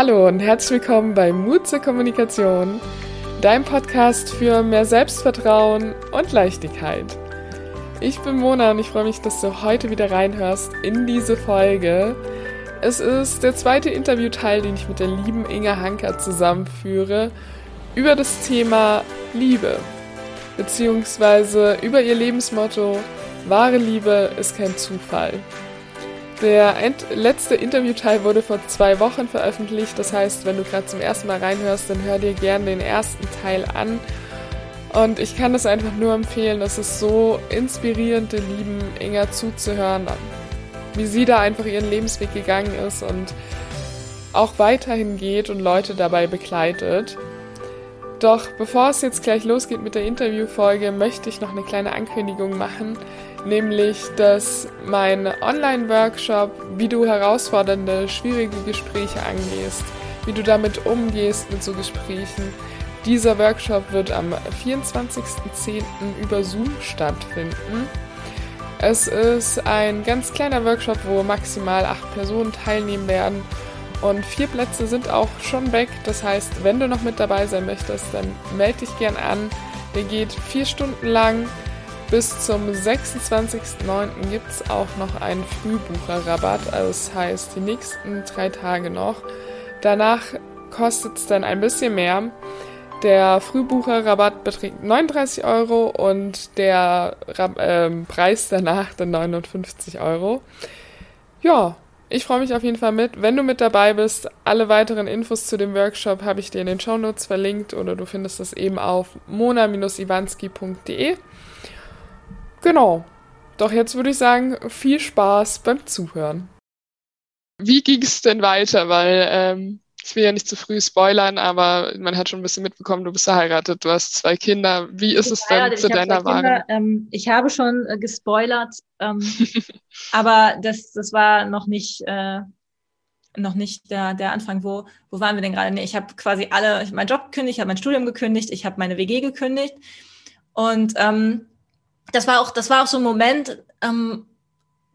Hallo und herzlich willkommen bei Mut zur Kommunikation, dein Podcast für mehr Selbstvertrauen und Leichtigkeit. Ich bin Mona und ich freue mich, dass du heute wieder reinhörst in diese Folge. Es ist der zweite Interviewteil, den ich mit der lieben Inga Hanker zusammenführe über das Thema Liebe, beziehungsweise über ihr Lebensmotto Wahre Liebe ist kein Zufall. Der letzte Interviewteil wurde vor zwei Wochen veröffentlicht. Das heißt, wenn du gerade zum ersten Mal reinhörst, dann hör dir gerne den ersten Teil an. Und ich kann es einfach nur empfehlen. Es ist so inspirierend, der lieben Inga zuzuhören, wie sie da einfach ihren Lebensweg gegangen ist und auch weiterhin geht und Leute dabei begleitet. Doch bevor es jetzt gleich losgeht mit der Interviewfolge, möchte ich noch eine kleine Ankündigung machen nämlich dass mein Online-Workshop, wie du herausfordernde, schwierige Gespräche angehst, wie du damit umgehst mit so Gesprächen. Dieser Workshop wird am 24.10. über Zoom stattfinden. Es ist ein ganz kleiner Workshop, wo maximal acht Personen teilnehmen werden. Und vier Plätze sind auch schon weg. Das heißt, wenn du noch mit dabei sein möchtest, dann melde dich gern an. Der geht vier Stunden lang. Bis zum 26.09. gibt es auch noch einen Frühbucherrabatt, also das heißt die nächsten drei Tage noch. Danach kostet es dann ein bisschen mehr. Der Frühbucherrabatt beträgt 39 Euro und der äh, Preis danach dann 59 Euro. Ja, ich freue mich auf jeden Fall mit. Wenn du mit dabei bist, alle weiteren Infos zu dem Workshop habe ich dir in den Shownotes verlinkt oder du findest das eben auf mona-iwanski.de. Genau. Doch jetzt würde ich sagen, viel Spaß beim Zuhören. Wie ging es denn weiter? Weil ähm, ich will ja nicht zu früh spoilern, aber man hat schon ein bisschen mitbekommen, du bist verheiratet, du hast zwei Kinder. Wie ist es denn zu deiner Wahl? Ähm, ich habe schon äh, gespoilert, ähm, aber das, das war noch nicht, äh, noch nicht der, der Anfang. Wo, wo waren wir denn gerade? Nee, ich habe quasi alle, ich habe meinen Job gekündigt, ich habe mein Studium gekündigt, ich habe meine WG gekündigt und ähm, das war auch, das war auch so ein Moment, ähm,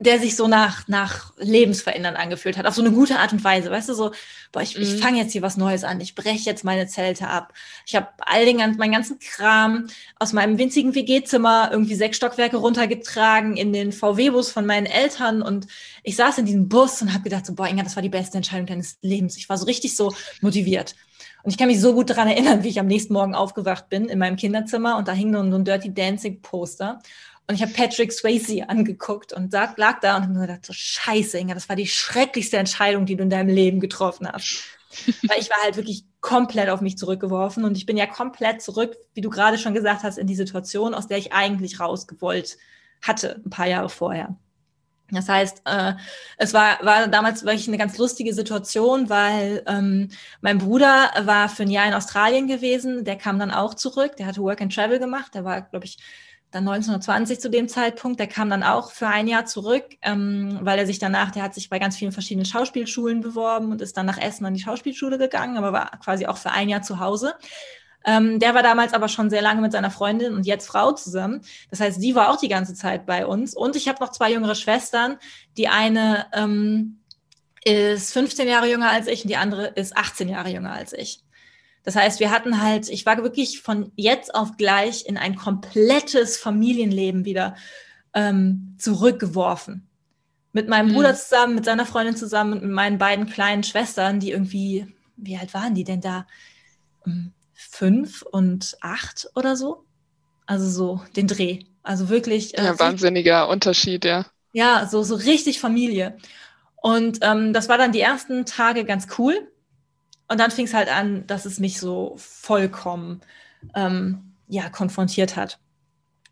der sich so nach, nach Lebensverändern angefühlt hat, auf so eine gute Art und Weise, weißt du, so, boah, ich, mhm. ich fange jetzt hier was Neues an, ich breche jetzt meine Zelte ab. Ich habe all den ganzen, meinen ganzen Kram aus meinem winzigen WG-Zimmer irgendwie sechs Stockwerke runtergetragen in den VW-Bus von meinen Eltern und ich saß in diesem Bus und habe gedacht, so, boah, Inga, das war die beste Entscheidung deines Lebens. Ich war so richtig so motiviert. Und ich kann mich so gut daran erinnern, wie ich am nächsten Morgen aufgewacht bin in meinem Kinderzimmer und da hing nur ein Dirty Dancing Poster. Und ich habe Patrick Swayze angeguckt und lag, lag da und habe mir gedacht, so scheiße, Inga, das war die schrecklichste Entscheidung, die du in deinem Leben getroffen hast. Weil ich war halt wirklich komplett auf mich zurückgeworfen und ich bin ja komplett zurück, wie du gerade schon gesagt hast, in die Situation, aus der ich eigentlich rausgewollt hatte, ein paar Jahre vorher. Das heißt, äh, es war, war damals wirklich eine ganz lustige Situation, weil ähm, mein Bruder war für ein Jahr in Australien gewesen, der kam dann auch zurück, der hatte Work and Travel gemacht, der war, glaube ich, dann 1920 zu dem Zeitpunkt, der kam dann auch für ein Jahr zurück, ähm, weil er sich danach, der hat sich bei ganz vielen verschiedenen Schauspielschulen beworben und ist dann nach Essen an die Schauspielschule gegangen, aber war quasi auch für ein Jahr zu Hause. Ähm, der war damals aber schon sehr lange mit seiner Freundin und jetzt Frau zusammen. Das heißt, sie war auch die ganze Zeit bei uns. Und ich habe noch zwei jüngere Schwestern. Die eine ähm, ist 15 Jahre jünger als ich und die andere ist 18 Jahre jünger als ich. Das heißt, wir hatten halt, ich war wirklich von jetzt auf gleich in ein komplettes Familienleben wieder ähm, zurückgeworfen. Mit meinem mhm. Bruder zusammen, mit seiner Freundin zusammen und mit meinen beiden kleinen Schwestern, die irgendwie, wie alt waren die denn da? Ähm, fünf und acht oder so. Also so den Dreh. Also wirklich. Äh, ja, wahnsinniger Unterschied, ja. Ja, so, so richtig Familie. Und ähm, das war dann die ersten Tage ganz cool. Und dann fing es halt an, dass es mich so vollkommen ähm, ja, konfrontiert hat.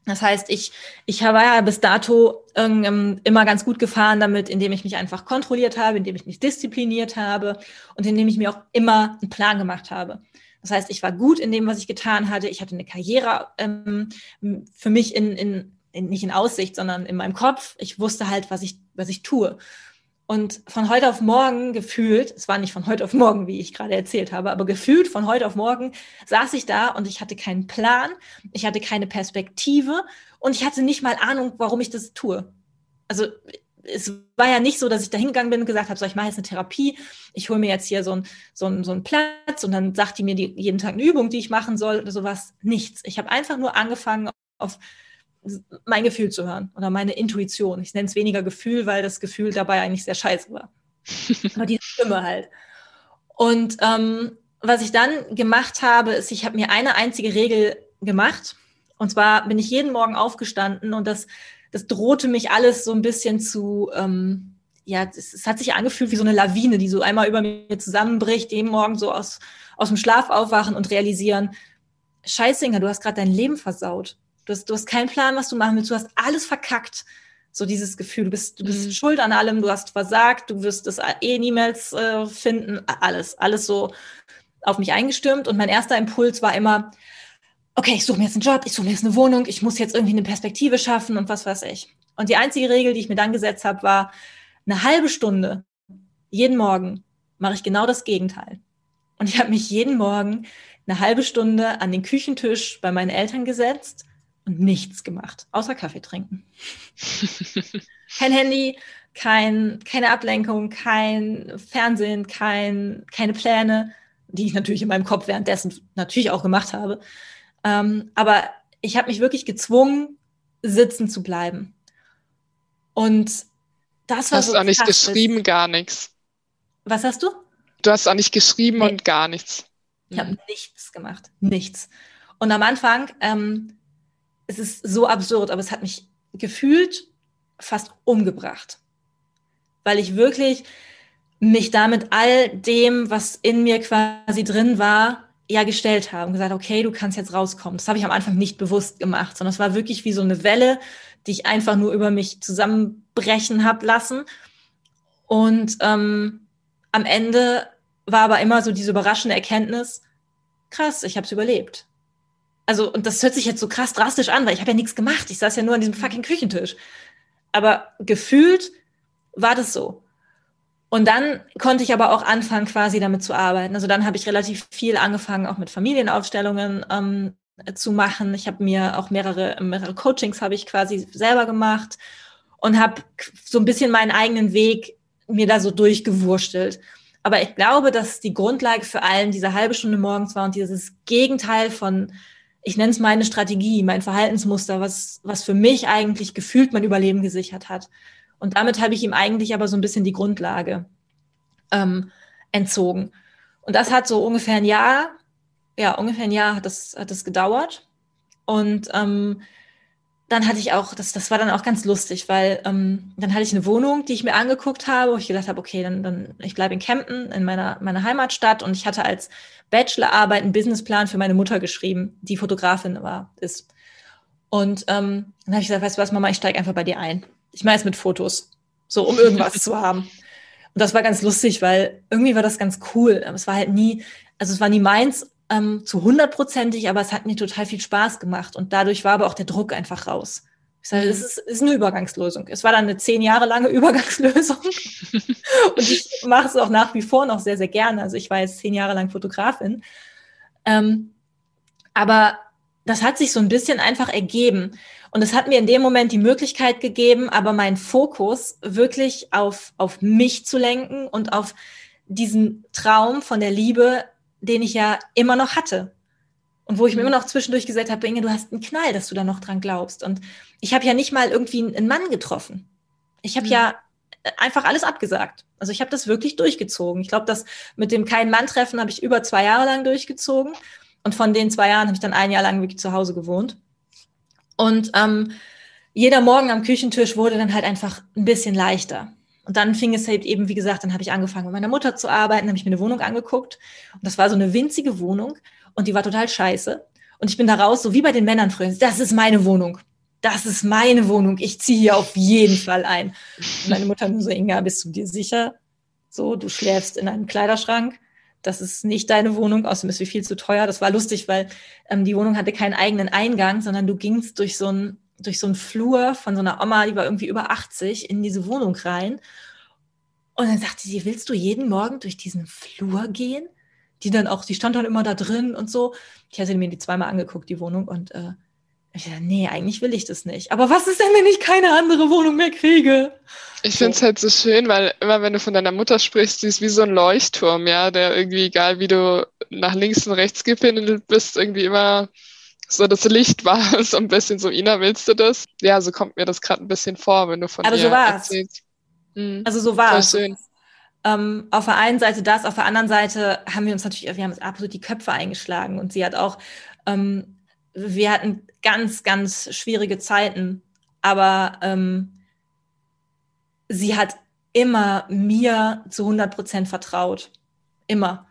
Das heißt, ich, ich war ja bis dato ähm, immer ganz gut gefahren damit, indem ich mich einfach kontrolliert habe, indem ich mich diszipliniert habe und indem ich mir auch immer einen Plan gemacht habe. Das heißt, ich war gut in dem, was ich getan hatte. Ich hatte eine Karriere ähm, für mich in, in, in, nicht in Aussicht, sondern in meinem Kopf. Ich wusste halt, was ich, was ich tue. Und von heute auf morgen gefühlt, es war nicht von heute auf morgen, wie ich gerade erzählt habe, aber gefühlt von heute auf morgen saß ich da und ich hatte keinen Plan, ich hatte keine Perspektive und ich hatte nicht mal Ahnung, warum ich das tue. Also es war ja nicht so, dass ich da hingegangen bin und gesagt habe, so, ich mache jetzt eine Therapie, ich hole mir jetzt hier so einen so so ein Platz und dann sagt die mir die, jeden Tag eine Übung, die ich machen soll oder sowas. Nichts. Ich habe einfach nur angefangen, auf mein Gefühl zu hören oder meine Intuition. Ich nenne es weniger Gefühl, weil das Gefühl dabei eigentlich sehr scheiße war. Aber die Stimme halt. Und ähm, was ich dann gemacht habe, ist, ich habe mir eine einzige Regel gemacht. Und zwar bin ich jeden Morgen aufgestanden und das das drohte mich alles so ein bisschen zu, ähm, ja, es, es, hat sich angefühlt wie so eine Lawine, die so einmal über mir zusammenbricht, jeden Morgen so aus, aus dem Schlaf aufwachen und realisieren, Scheißinger, du hast gerade dein Leben versaut. Du hast, du hast keinen Plan, was du machen willst, du hast alles verkackt. So dieses Gefühl, du bist, du bist mhm. schuld an allem, du hast versagt, du wirst es eh niemals äh, finden, alles, alles so auf mich eingestürmt. Und mein erster Impuls war immer, okay, ich suche mir jetzt einen Job, ich suche mir jetzt eine Wohnung, ich muss jetzt irgendwie eine Perspektive schaffen und was weiß ich. Und die einzige Regel, die ich mir dann gesetzt habe, war eine halbe Stunde jeden Morgen mache ich genau das Gegenteil. Und ich habe mich jeden Morgen eine halbe Stunde an den Küchentisch bei meinen Eltern gesetzt und nichts gemacht, außer Kaffee trinken. kein Handy, kein, keine Ablenkung, kein Fernsehen, kein, keine Pläne, die ich natürlich in meinem Kopf währenddessen natürlich auch gemacht habe. Ähm, aber ich habe mich wirklich gezwungen, sitzen zu bleiben. Und das war hast so. Du hast auch nicht geschrieben, ist. gar nichts. Was hast du? Du hast auch nicht geschrieben nee. und gar nichts. Ich habe nichts gemacht. Nichts. Und am Anfang, ähm, es ist so absurd, aber es hat mich gefühlt fast umgebracht. Weil ich wirklich mich damit all dem, was in mir quasi drin war, ja gestellt habe und gesagt, okay, du kannst jetzt rauskommen. Das habe ich am Anfang nicht bewusst gemacht, sondern es war wirklich wie so eine Welle, die ich einfach nur über mich zusammenbrechen habe lassen. Und ähm, am Ende war aber immer so diese überraschende Erkenntnis, krass, ich habe es überlebt. Also, und das hört sich jetzt so krass drastisch an, weil ich habe ja nichts gemacht. Ich saß ja nur an diesem fucking Küchentisch. Aber gefühlt war das so. Und dann konnte ich aber auch anfangen, quasi damit zu arbeiten. Also dann habe ich relativ viel angefangen, auch mit Familienaufstellungen ähm, zu machen. Ich habe mir auch mehrere, mehrere Coachings habe ich quasi selber gemacht und habe so ein bisschen meinen eigenen Weg mir da so durchgewurstelt. Aber ich glaube, dass die Grundlage für allen diese halbe Stunde morgens war und dieses Gegenteil von, ich nenne es meine Strategie, mein Verhaltensmuster, was, was für mich eigentlich gefühlt mein Überleben gesichert hat. Und damit habe ich ihm eigentlich aber so ein bisschen die Grundlage ähm, entzogen. Und das hat so ungefähr ein Jahr, ja, ungefähr ein Jahr hat das, hat das gedauert. Und ähm, dann hatte ich auch, das, das war dann auch ganz lustig, weil ähm, dann hatte ich eine Wohnung, die ich mir angeguckt habe, wo ich gedacht habe, okay, dann, dann ich bleibe in Kempten, in meiner, meiner Heimatstadt und ich hatte als Bachelorarbeit einen Businessplan für meine Mutter geschrieben, die Fotografin war, ist. Und ähm, dann habe ich gesagt, weißt du was, Mama, ich steige einfach bei dir ein. Ich meine es mit Fotos, so um irgendwas zu haben. Und das war ganz lustig, weil irgendwie war das ganz cool. Aber es war halt nie, also es war nie meins ähm, zu hundertprozentig, aber es hat mir total viel Spaß gemacht. Und dadurch war aber auch der Druck einfach raus. Ich sage, es ist, ist eine Übergangslösung. Es war dann eine zehn Jahre lange Übergangslösung. und ich mache es auch nach wie vor noch sehr, sehr gerne. Also ich war jetzt zehn Jahre lang Fotografin. Ähm, aber das hat sich so ein bisschen einfach ergeben. Und es hat mir in dem Moment die Möglichkeit gegeben, aber meinen Fokus wirklich auf, auf mich zu lenken und auf diesen Traum von der Liebe, den ich ja immer noch hatte. Und wo ich mir mhm. immer noch zwischendurch gesagt habe, Inge, du hast einen Knall, dass du da noch dran glaubst. Und ich habe ja nicht mal irgendwie einen Mann getroffen. Ich habe mhm. ja einfach alles abgesagt. Also ich habe das wirklich durchgezogen. Ich glaube, das mit dem keinen Mann treffen habe ich über zwei Jahre lang durchgezogen. Und von den zwei Jahren habe ich dann ein Jahr lang wirklich zu Hause gewohnt. Und ähm, jeder Morgen am Küchentisch wurde dann halt einfach ein bisschen leichter. Und dann fing es halt eben, wie gesagt, dann habe ich angefangen, mit meiner Mutter zu arbeiten, habe ich mir eine Wohnung angeguckt. Und das war so eine winzige Wohnung und die war total scheiße. Und ich bin da raus, so wie bei den Männern früher. Das ist meine Wohnung. Das ist meine Wohnung. Ich ziehe hier auf jeden Fall ein. Und meine Mutter nur so, Inga, bist du dir sicher? So, du schläfst in einem Kleiderschrank das ist nicht deine Wohnung, außerdem ist sie viel zu teuer. Das war lustig, weil ähm, die Wohnung hatte keinen eigenen Eingang, sondern du gingst durch so ein durch so einen Flur von so einer Oma, die war irgendwie über 80, in diese Wohnung rein. Und dann sagte sie, willst du jeden Morgen durch diesen Flur gehen? Die dann auch, die stand dann immer da drin und so. Ich hatte mir die zweimal angeguckt, die Wohnung, und äh, Ich dachte, nee, eigentlich will ich das nicht. Aber was ist denn, wenn ich keine andere Wohnung mehr kriege? Ich finde es halt so schön, weil immer wenn du von deiner Mutter sprichst, sie ist wie so ein Leuchtturm, ja, der irgendwie, egal wie du nach links und rechts gepindelt bist, irgendwie immer so das Licht war, so ein bisschen so, Ina, willst du das? Ja, so kommt mir das gerade ein bisschen vor, wenn du von Aber ihr so war's. erzählst. Mhm. Also so war es. Schön. Ähm, auf der einen Seite das, auf der anderen Seite haben wir uns natürlich, wir haben uns absolut die Köpfe eingeschlagen und sie hat auch, ähm, wir hatten ganz, ganz schwierige Zeiten, aber ähm, sie hat immer mir zu 100 Prozent vertraut. Immer.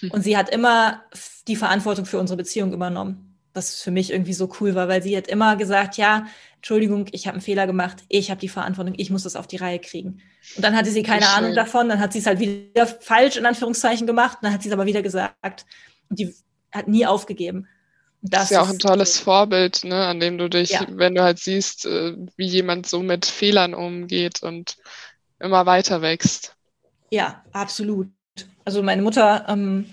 Und sie hat immer die Verantwortung für unsere Beziehung übernommen. Was für mich irgendwie so cool war, weil sie hat immer gesagt, ja, Entschuldigung, ich habe einen Fehler gemacht, ich habe die Verantwortung, ich muss das auf die Reihe kriegen. Und dann hatte sie keine schön. Ahnung davon, dann hat sie es halt wieder falsch in Anführungszeichen gemacht, dann hat sie es aber wieder gesagt. Und die hat nie aufgegeben. Das ist ja auch ein tolles Vorbild, ne, an dem du dich, Ja. wenn du halt siehst, äh, wie jemand so mit Fehlern umgeht und immer weiter wächst. Ja, absolut. Also meine Mutter ähm,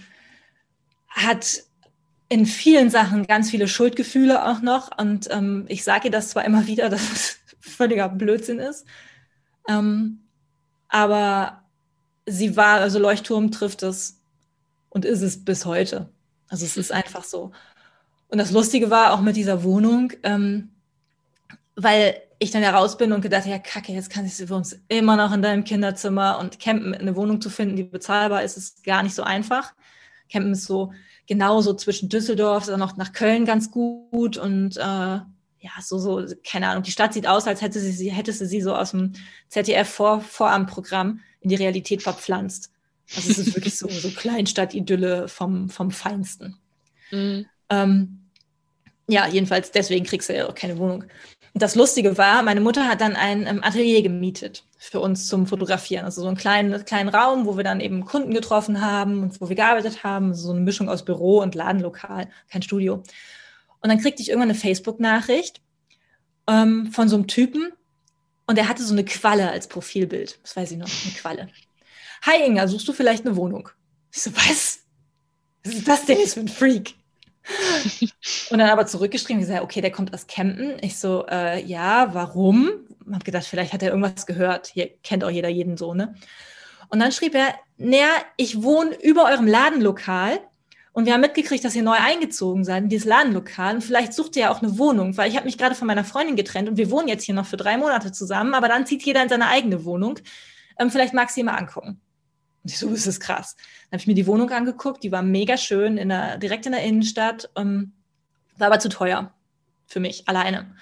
hat in vielen Sachen ganz viele Schuldgefühle auch noch. Und ähm, ich sage ihr das zwar immer wieder, dass es völliger Blödsinn ist. Ähm, aber sie war, also Leuchtturm trifft es und ist es bis heute. Also es ist einfach so. Und das Lustige war auch mit dieser Wohnung, ähm, weil ich dann ja raus bin und gedacht, ja, kacke, jetzt kann ich für uns immer noch in deinem Kinderzimmer und campen, eine Wohnung zu finden, die bezahlbar ist, ist gar nicht so einfach. Campen ist so genauso zwischen Düsseldorf, dann noch nach Köln ganz gut und äh, ja, so, so, keine Ahnung, die Stadt sieht aus, als hätte sie, sie hätte sie sie so aus dem ZDF-Vorabendprogramm in die Realität verpflanzt. Also es ist wirklich so, so Kleinstadt-Idylle vom, vom Feinsten. Mhm. Ähm, ja, jedenfalls deswegen kriegst du ja auch keine Wohnung. Und das Lustige war, meine Mutter hat dann ein ähm, Atelier gemietet für uns zum Fotografieren. Also so einen kleinen, kleinen Raum, wo wir dann eben Kunden getroffen haben und wo wir gearbeitet haben. So eine Mischung aus Büro und Ladenlokal, kein Studio. Und dann kriegte ich irgendwann eine Facebook-Nachricht ähm, von so einem Typen und der hatte so eine Qualle als Profilbild. Das weiß ich noch, eine Qualle. Hi Inga, suchst du vielleicht eine Wohnung? Ich so, was? Was ist das denn jetzt für ein Freak? Und dann aber zurückgeschrieben, gesagt, okay, der kommt aus Kempten. Ich so, äh, ja, warum? Hab gedacht, vielleicht hat er irgendwas gehört. Hier kennt auch jeder jeden so, ne? Und dann schrieb er, naja, ich wohne über eurem Ladenlokal und wir haben mitgekriegt, dass ihr neu eingezogen seid in dieses Ladenlokal und vielleicht sucht ihr ja auch eine Wohnung, weil ich habe mich gerade von meiner Freundin getrennt und wir wohnen jetzt hier noch für drei Monate zusammen, aber dann zieht jeder in seine eigene Wohnung. Ähm, vielleicht magst du sie mal angucken. Und ich so, das ist krass. Dann habe ich mir die Wohnung angeguckt, die war mega schön, in der, direkt in der Innenstadt, ähm, war aber zu teuer für mich, alleine.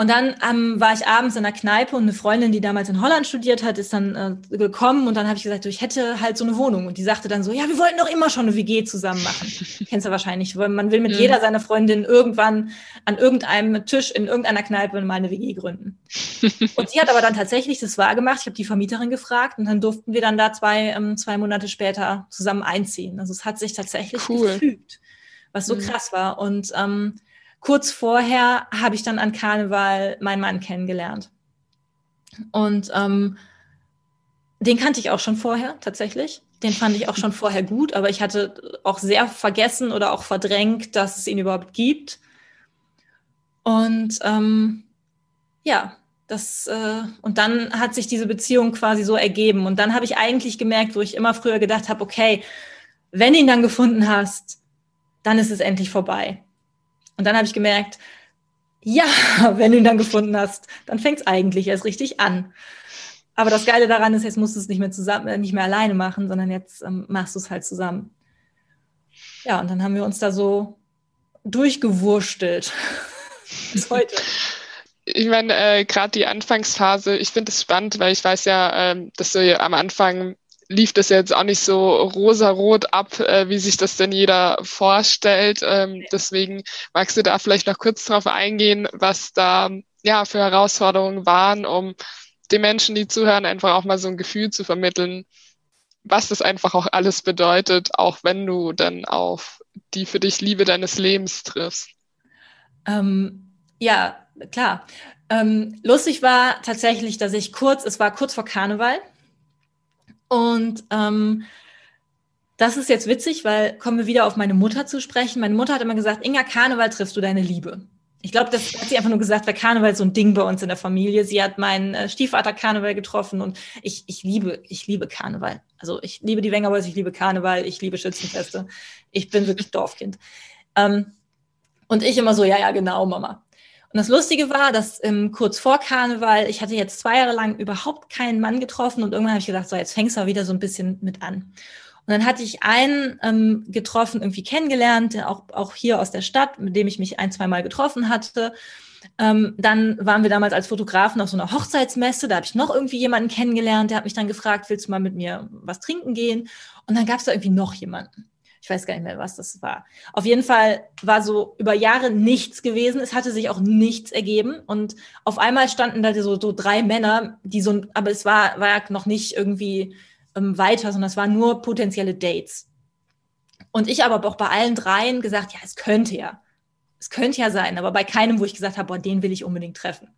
Und dann ähm, war ich abends in der Kneipe und eine Freundin, die damals in Holland studiert hat, ist dann äh, gekommen und dann habe ich gesagt, ich hätte halt so eine Wohnung. Und die sagte dann so, ja, wir wollten doch immer schon eine WG zusammen machen. Kennst du wahrscheinlich, weil man will mit Mhm. jeder seiner Freundin irgendwann an irgendeinem Tisch in irgendeiner Kneipe mal eine WG gründen. und sie hat aber dann tatsächlich das wahr gemacht. Ich habe die Vermieterin gefragt und dann durften wir dann da zwei, ähm, zwei Monate später zusammen einziehen. Also es hat sich tatsächlich Cool. gefügt, was so Mhm. krass war. Und ähm, kurz vorher habe ich dann an Karneval meinen Mann kennengelernt. Und ähm, den kannte ich auch schon vorher, tatsächlich. Den fand ich auch schon vorher gut, aber ich hatte auch sehr vergessen oder auch verdrängt, dass es ihn überhaupt gibt. Und ähm, ja, das, äh, und dann hat sich diese Beziehung quasi so ergeben. Und dann habe ich eigentlich gemerkt, wo ich immer früher gedacht habe, okay, wenn du ihn dann gefunden hast, dann ist es endlich vorbei. Und dann habe ich gemerkt, ja, wenn du ihn dann gefunden hast, dann fängt es eigentlich erst richtig an. Aber das Geile daran ist, jetzt musst du es nicht mehr zusammen, äh, nicht mehr alleine machen, sondern jetzt ähm, machst du es halt zusammen. Ja, und dann haben wir uns da so durchgewurstelt. Bis heute. Ich meine, äh, gerade die Anfangsphase, ich finde es spannend, weil ich weiß ja, ähm, dass du ja am Anfang lief das jetzt auch nicht so rosarot ab, äh, wie sich das denn jeder vorstellt. Ähm, deswegen magst du da vielleicht noch kurz drauf eingehen, was da ja für Herausforderungen waren, um den Menschen, die zuhören, einfach auch mal so ein Gefühl zu vermitteln, was das einfach auch alles bedeutet, auch wenn du dann auf die für dich Liebe deines Lebens triffst. Ähm, ja, klar. Ähm, lustig war tatsächlich, dass ich kurz, es war kurz vor Karneval. Und ähm, das ist jetzt witzig, weil kommen wir wieder auf meine Mutter zu sprechen. Meine Mutter hat immer gesagt, Inga, Karneval triffst du deine Liebe. Ich glaube, das hat sie einfach nur gesagt, weil Karneval so ein Ding bei uns in der Familie. Sie hat meinen äh, Stiefvater Karneval getroffen und ich, ich liebe, ich liebe Karneval. Also ich liebe die Wenger ich liebe Karneval, ich liebe Schützenfeste. Ich bin wirklich Dorfkind. Ähm, und ich immer so, ja, ja, genau, Mama. Und das Lustige war, dass ähm, kurz vor Karneval, ich hatte jetzt zwei Jahre lang überhaupt keinen Mann getroffen und irgendwann habe ich gedacht, so jetzt fängst du wieder so ein bisschen mit an. Und dann hatte ich einen ähm, getroffen, irgendwie kennengelernt, auch, auch hier aus der Stadt, mit dem ich mich ein, zwei Mal getroffen hatte. Ähm, dann waren wir damals als Fotografen auf so einer Hochzeitsmesse. Da habe ich noch irgendwie jemanden kennengelernt. Der hat mich dann gefragt, willst du mal mit mir was trinken gehen? Und dann gab es da irgendwie noch jemanden. Ich weiß gar nicht mehr, was das war. Auf jeden Fall war so über Jahre nichts gewesen. Es hatte sich auch nichts ergeben. Und auf einmal standen da so, so drei Männer, die so, aber es war, war noch nicht irgendwie ähm, weiter, sondern es waren nur potenzielle Dates. Und ich aber auch bei allen dreien gesagt, ja, es könnte ja. Es könnte ja sein, aber bei keinem, wo ich gesagt habe, boah, den will ich unbedingt treffen.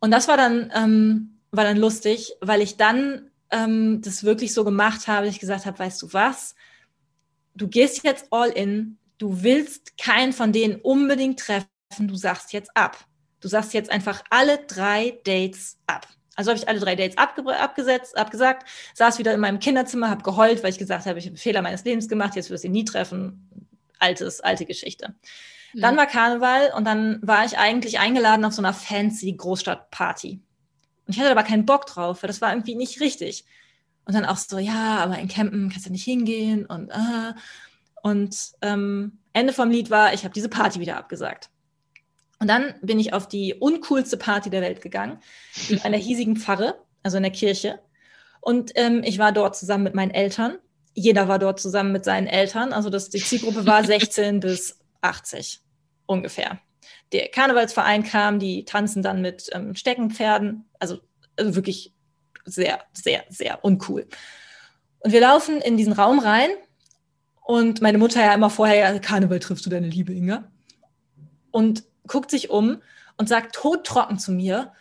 Und das war dann, ähm, war dann lustig, weil ich dann ähm, das wirklich so gemacht habe, dass ich gesagt habe, weißt du was, du gehst jetzt all in, du willst keinen von denen unbedingt treffen, du sagst jetzt ab. Du sagst jetzt einfach alle drei Dates ab. Also habe ich alle drei Dates abgesetzt, abgesagt, saß wieder in meinem Kinderzimmer, habe geheult, weil ich gesagt habe, ich habe einen Fehler meines Lebens gemacht, jetzt wirst du ihn nie treffen. Altes, alte Geschichte. Mhm. Dann war Karneval und dann war ich eigentlich eingeladen auf so einer fancy Großstadtparty. Und ich hatte aber keinen Bock drauf, weil das war irgendwie nicht richtig. Und dann auch so, ja, aber in Campen kannst du nicht hingehen und äh. Und ähm, Ende vom Lied war, ich habe diese Party wieder abgesagt. Und dann bin ich auf die uncoolste Party der Welt gegangen, in einer hiesigen Pfarre, also in der Kirche. Und ähm, ich war dort zusammen mit meinen Eltern. Jeder war dort zusammen mit seinen Eltern. Also das, die Zielgruppe war 16 bis 80 ungefähr. Der Karnevalsverein kam, die tanzen dann mit ähm, Steckenpferden. Also, also wirklich sehr, sehr, sehr uncool. Und wir laufen in diesen Raum rein und meine Mutter ja immer vorher, Karneval triffst du deine Liebe, Inga. Und guckt sich um und sagt todtrocken zu mir,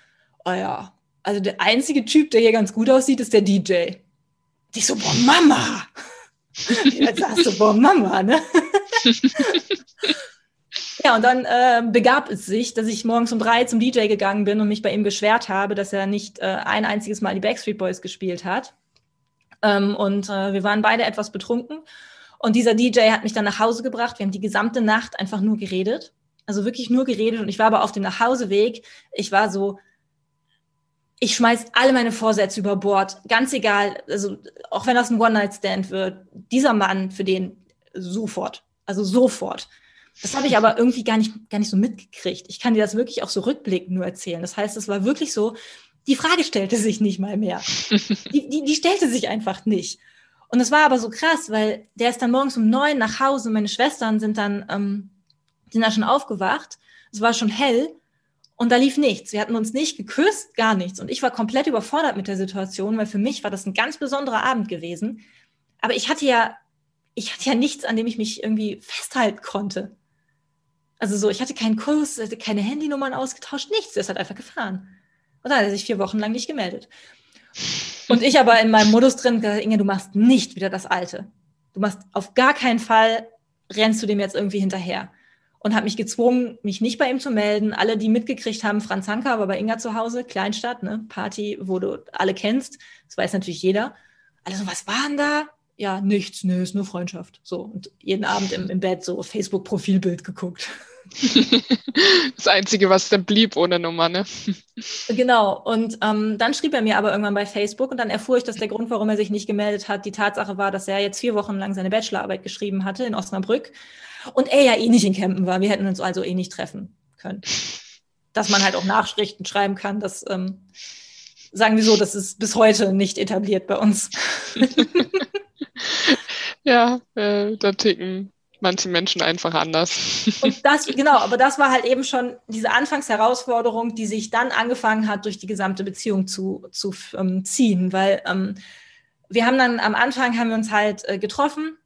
oh ja, also der einzige Typ, der hier ganz gut aussieht, ist der DJ. Ich so, boah, Mama! Jetzt sagst du, boah, Mama, ne? ja, und dann äh, begab es sich, dass ich morgens um drei zum DJ gegangen bin und mich bei ihm beschwert habe, dass er nicht äh, ein einziges Mal die Backstreet Boys gespielt hat. Ähm, und äh, wir waren beide etwas betrunken. Und dieser DJ hat mich dann nach Hause gebracht. Wir haben die gesamte Nacht einfach nur geredet also wirklich nur geredet und ich war aber auf dem Nachhauseweg. Ich war so, ich schmeiß alle meine Vorsätze über Bord, ganz egal, also auch wenn das ein One-Night-Stand wird, dieser Mann für den sofort, also sofort. Das habe ich aber irgendwie gar nicht, gar nicht so mitgekriegt. Ich kann dir das wirklich auch so rückblickend nur erzählen. Das heißt, es war wirklich so, die Frage stellte sich nicht mal mehr. Die, die, die stellte sich einfach nicht. Und es war aber so krass, weil der ist dann morgens um neun nach Hause. Meine Schwestern sind dann ähm, sind da schon aufgewacht. Es war schon hell und da lief nichts. Wir hatten uns nicht geküsst, gar nichts. Und ich war komplett überfordert mit der Situation, weil für mich war das ein ganz besonderer Abend gewesen. Aber ich hatte ja, ich hatte ja nichts, an dem ich mich irgendwie festhalten konnte. Also so, ich hatte keinen Kurs, hatte keine Handynummern ausgetauscht, nichts. Er ist halt einfach gefahren. Und dann hat er sich vier Wochen lang nicht gemeldet. Und ich aber in meinem Modus drin gesagt, Inge, du machst nicht wieder das Alte. Du machst auf gar keinen Fall, rennst du dem jetzt irgendwie hinterher und habe mich gezwungen, mich nicht bei ihm zu melden. Alle, die mitgekriegt haben, Franz Hanker war bei Inga zu Hause, Kleinstadt, ne, Party, wo du alle kennst. Das weiß natürlich jeder. Alle so, was war denn da? Ja, nichts, nö, ist nur Freundschaft. So. Und jeden Abend im, im Bett so Facebook-Profilbild geguckt. das Einzige, was dann blieb ohne Nummer, ne? Genau. Und ähm, dann schrieb er mir aber irgendwann bei Facebook und dann erfuhr ich, dass der Grund, warum er sich nicht gemeldet hat, die Tatsache war, dass er jetzt vier Wochen lang seine Bachelorarbeit geschrieben hatte in Osnabrück und er ja eh nicht in Campen war. Wir hätten uns also eh nicht treffen können. Dass man halt auch Nachrichten schreiben kann, das ähm, sagen wir so, das ist bis heute nicht etabliert bei uns. ja, äh, da ticken manche Menschen einfach anders. Und das, genau, aber das war halt eben schon diese Anfangsherausforderung, die sich dann angefangen hat, durch die gesamte Beziehung zu, zu ähm, ziehen, weil ähm, wir haben dann am Anfang haben wir uns halt äh, getroffen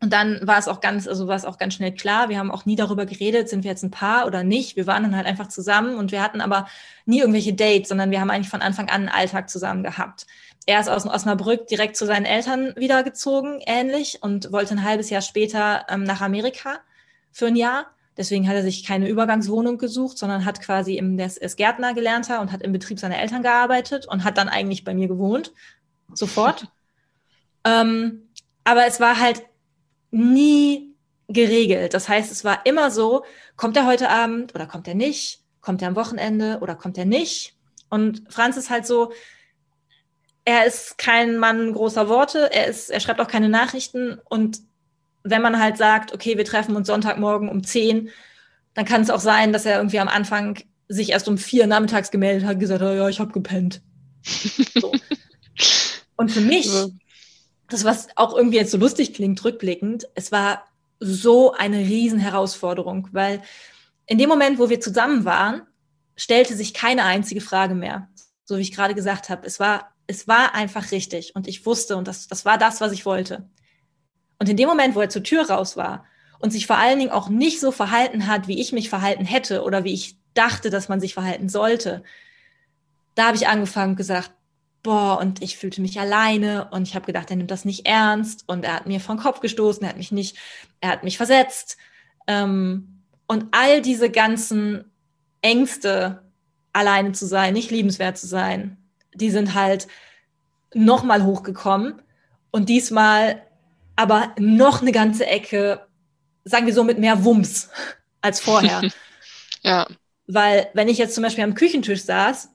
und dann war es auch ganz, also war es auch ganz schnell klar. Wir haben auch nie darüber geredet, sind wir jetzt ein Paar oder nicht. Wir waren dann halt einfach zusammen und wir hatten aber nie irgendwelche Dates, sondern wir haben eigentlich von Anfang an einen Alltag zusammen gehabt. Er ist aus Osnabrück direkt zu seinen Eltern wiedergezogen, ähnlich, und wollte ein halbes Jahr später ähm, nach Amerika für ein Jahr. Deswegen hat er sich keine Übergangswohnung gesucht, sondern hat quasi im, der ist Gärtner gelernter und hat im Betrieb seiner Eltern gearbeitet und hat dann eigentlich bei mir gewohnt. Sofort. ähm, aber es war halt nie geregelt. Das heißt, es war immer so, kommt er heute Abend oder kommt er nicht? Kommt er am Wochenende oder kommt er nicht? Und Franz ist halt so, er ist kein Mann großer Worte, er, ist, er schreibt auch keine Nachrichten und wenn man halt sagt, okay, wir treffen uns Sonntagmorgen um 10, dann kann es auch sein, dass er irgendwie am Anfang sich erst um vier nachmittags gemeldet hat, gesagt hat, ja, ich habe gepennt. So. Und für mich, das was auch irgendwie jetzt so lustig klingt, rückblickend, es war so eine riesen Herausforderung, weil in dem Moment, wo wir zusammen waren, stellte sich keine einzige Frage mehr. So wie ich gerade gesagt habe, es war, es war einfach richtig und ich wusste und das, das war das, was ich wollte. Und in dem Moment, wo er zur Tür raus war und sich vor allen Dingen auch nicht so verhalten hat, wie ich mich verhalten hätte oder wie ich dachte, dass man sich verhalten sollte, da habe ich angefangen und gesagt, boah, und ich fühlte mich alleine und ich habe gedacht, er nimmt das nicht ernst und er hat mir den Kopf gestoßen, er hat mich nicht, er hat mich versetzt. Ähm, und all diese ganzen Ängste, alleine zu sein, nicht liebenswert zu sein, die sind halt nochmal hochgekommen. Und diesmal aber noch eine ganze Ecke, sagen wir so, mit mehr Wumms als vorher. ja. Weil, wenn ich jetzt zum Beispiel am Küchentisch saß,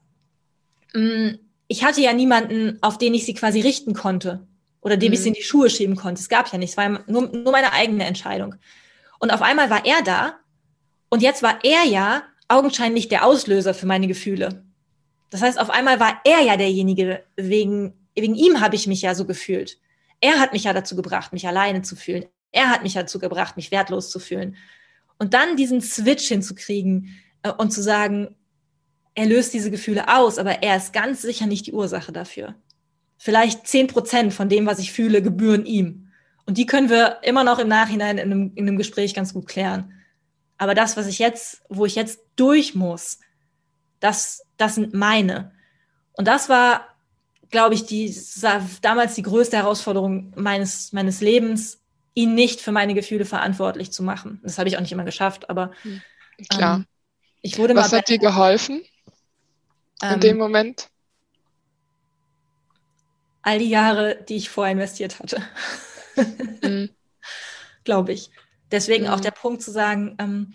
mm, ich hatte ja niemanden, auf den ich sie quasi richten konnte oder dem mhm. ich sie in die Schuhe schieben konnte. Es gab ja nichts, war nur, nur meine eigene Entscheidung. Und auf einmal war er da und jetzt war er ja augenscheinlich der Auslöser für meine Gefühle. Das heißt, auf einmal war er ja derjenige, wegen, wegen ihm habe ich mich ja so gefühlt. Er hat mich ja dazu gebracht, mich alleine zu fühlen. Er hat mich dazu gebracht, mich wertlos zu fühlen. Und dann diesen Switch hinzukriegen äh, und zu sagen, er löst diese Gefühle aus, aber er ist ganz sicher nicht die Ursache dafür. Vielleicht zehn Prozent von dem, was ich fühle, gebühren ihm. Und die können wir immer noch im Nachhinein in einem, in einem Gespräch ganz gut klären. Aber das, was ich jetzt, wo ich jetzt durch muss, das, das sind meine. Und das war glaube ich, die damals die größte Herausforderung meines, meines Lebens, ihn nicht für meine Gefühle verantwortlich zu machen. Das habe ich auch nicht immer geschafft, aber hm, klar. Ähm, ich wurde Was hat dir geholfen in ähm, dem Moment? All die Jahre, die ich vorher investiert hatte. mhm. Glaube ich. Deswegen mhm. auch der Punkt zu sagen, ähm,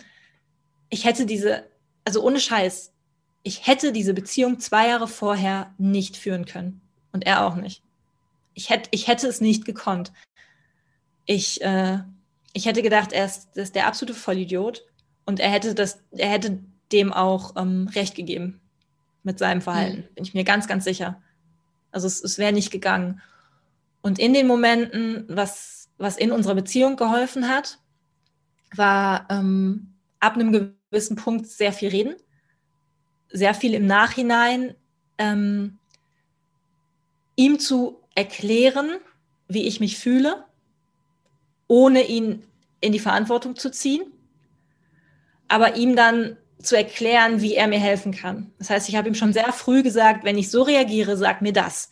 ich hätte diese, also ohne Scheiß, ich hätte diese Beziehung zwei Jahre vorher nicht führen können. Und er auch nicht. Ich, hätt, ich hätte es nicht gekonnt. Ich, äh, ich hätte gedacht, er ist, ist der absolute Vollidiot. Und er hätte, das, er hätte dem auch ähm, recht gegeben mit seinem Verhalten. Mhm. Bin ich mir ganz, ganz sicher. Also es, es wäre nicht gegangen. Und in den Momenten, was, was in unserer Beziehung geholfen hat, war ähm, ab einem gewissen Punkt sehr viel reden, sehr viel im Nachhinein ähm, ihm zu erklären, wie ich mich fühle, ohne ihn in die Verantwortung zu ziehen, aber ihm dann zu erklären, wie er mir helfen kann. Das heißt, ich habe ihm schon sehr früh gesagt, wenn ich so reagiere, sag mir das.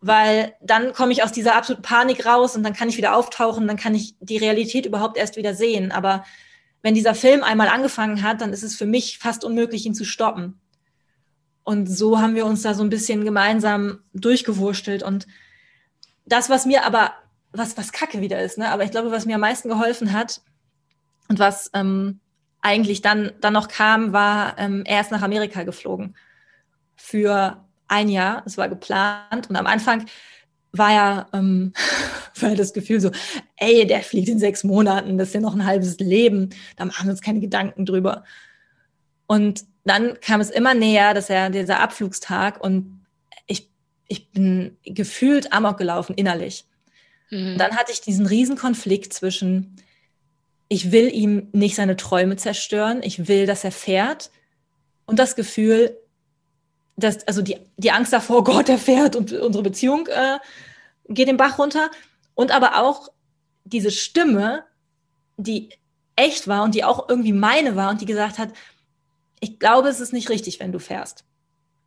Weil dann komme ich aus dieser absoluten Panik raus und dann kann ich wieder auftauchen, dann kann ich die Realität überhaupt erst wieder sehen. Aber wenn dieser Film einmal angefangen hat, dann ist es für mich fast unmöglich, ihn zu stoppen. Und so haben wir uns da so ein bisschen gemeinsam durchgewurstelt. Und das, was mir aber, was, was Kacke wieder ist, ne? aber ich glaube, was mir am meisten geholfen hat und was ähm, eigentlich dann, dann noch kam, war, ähm, er ist nach Amerika geflogen für ein Jahr. Es war geplant. Und am Anfang war ja ähm, war das Gefühl so, ey, der fliegt in sechs Monaten, das ist ja noch ein halbes Leben, da machen wir uns keine Gedanken drüber. Und dann kam es immer näher, dass er dieser Abflugstag und ich, ich bin gefühlt amok gelaufen innerlich. Mhm. Dann hatte ich diesen Riesenkonflikt zwischen, ich will ihm nicht seine Träume zerstören, ich will, dass er fährt und das Gefühl, dass, also die, die Angst davor, Gott, er fährt und unsere Beziehung äh, geht den Bach runter und aber auch diese Stimme, die echt war und die auch irgendwie meine war und die gesagt hat, ich glaube, es ist nicht richtig, wenn du fährst.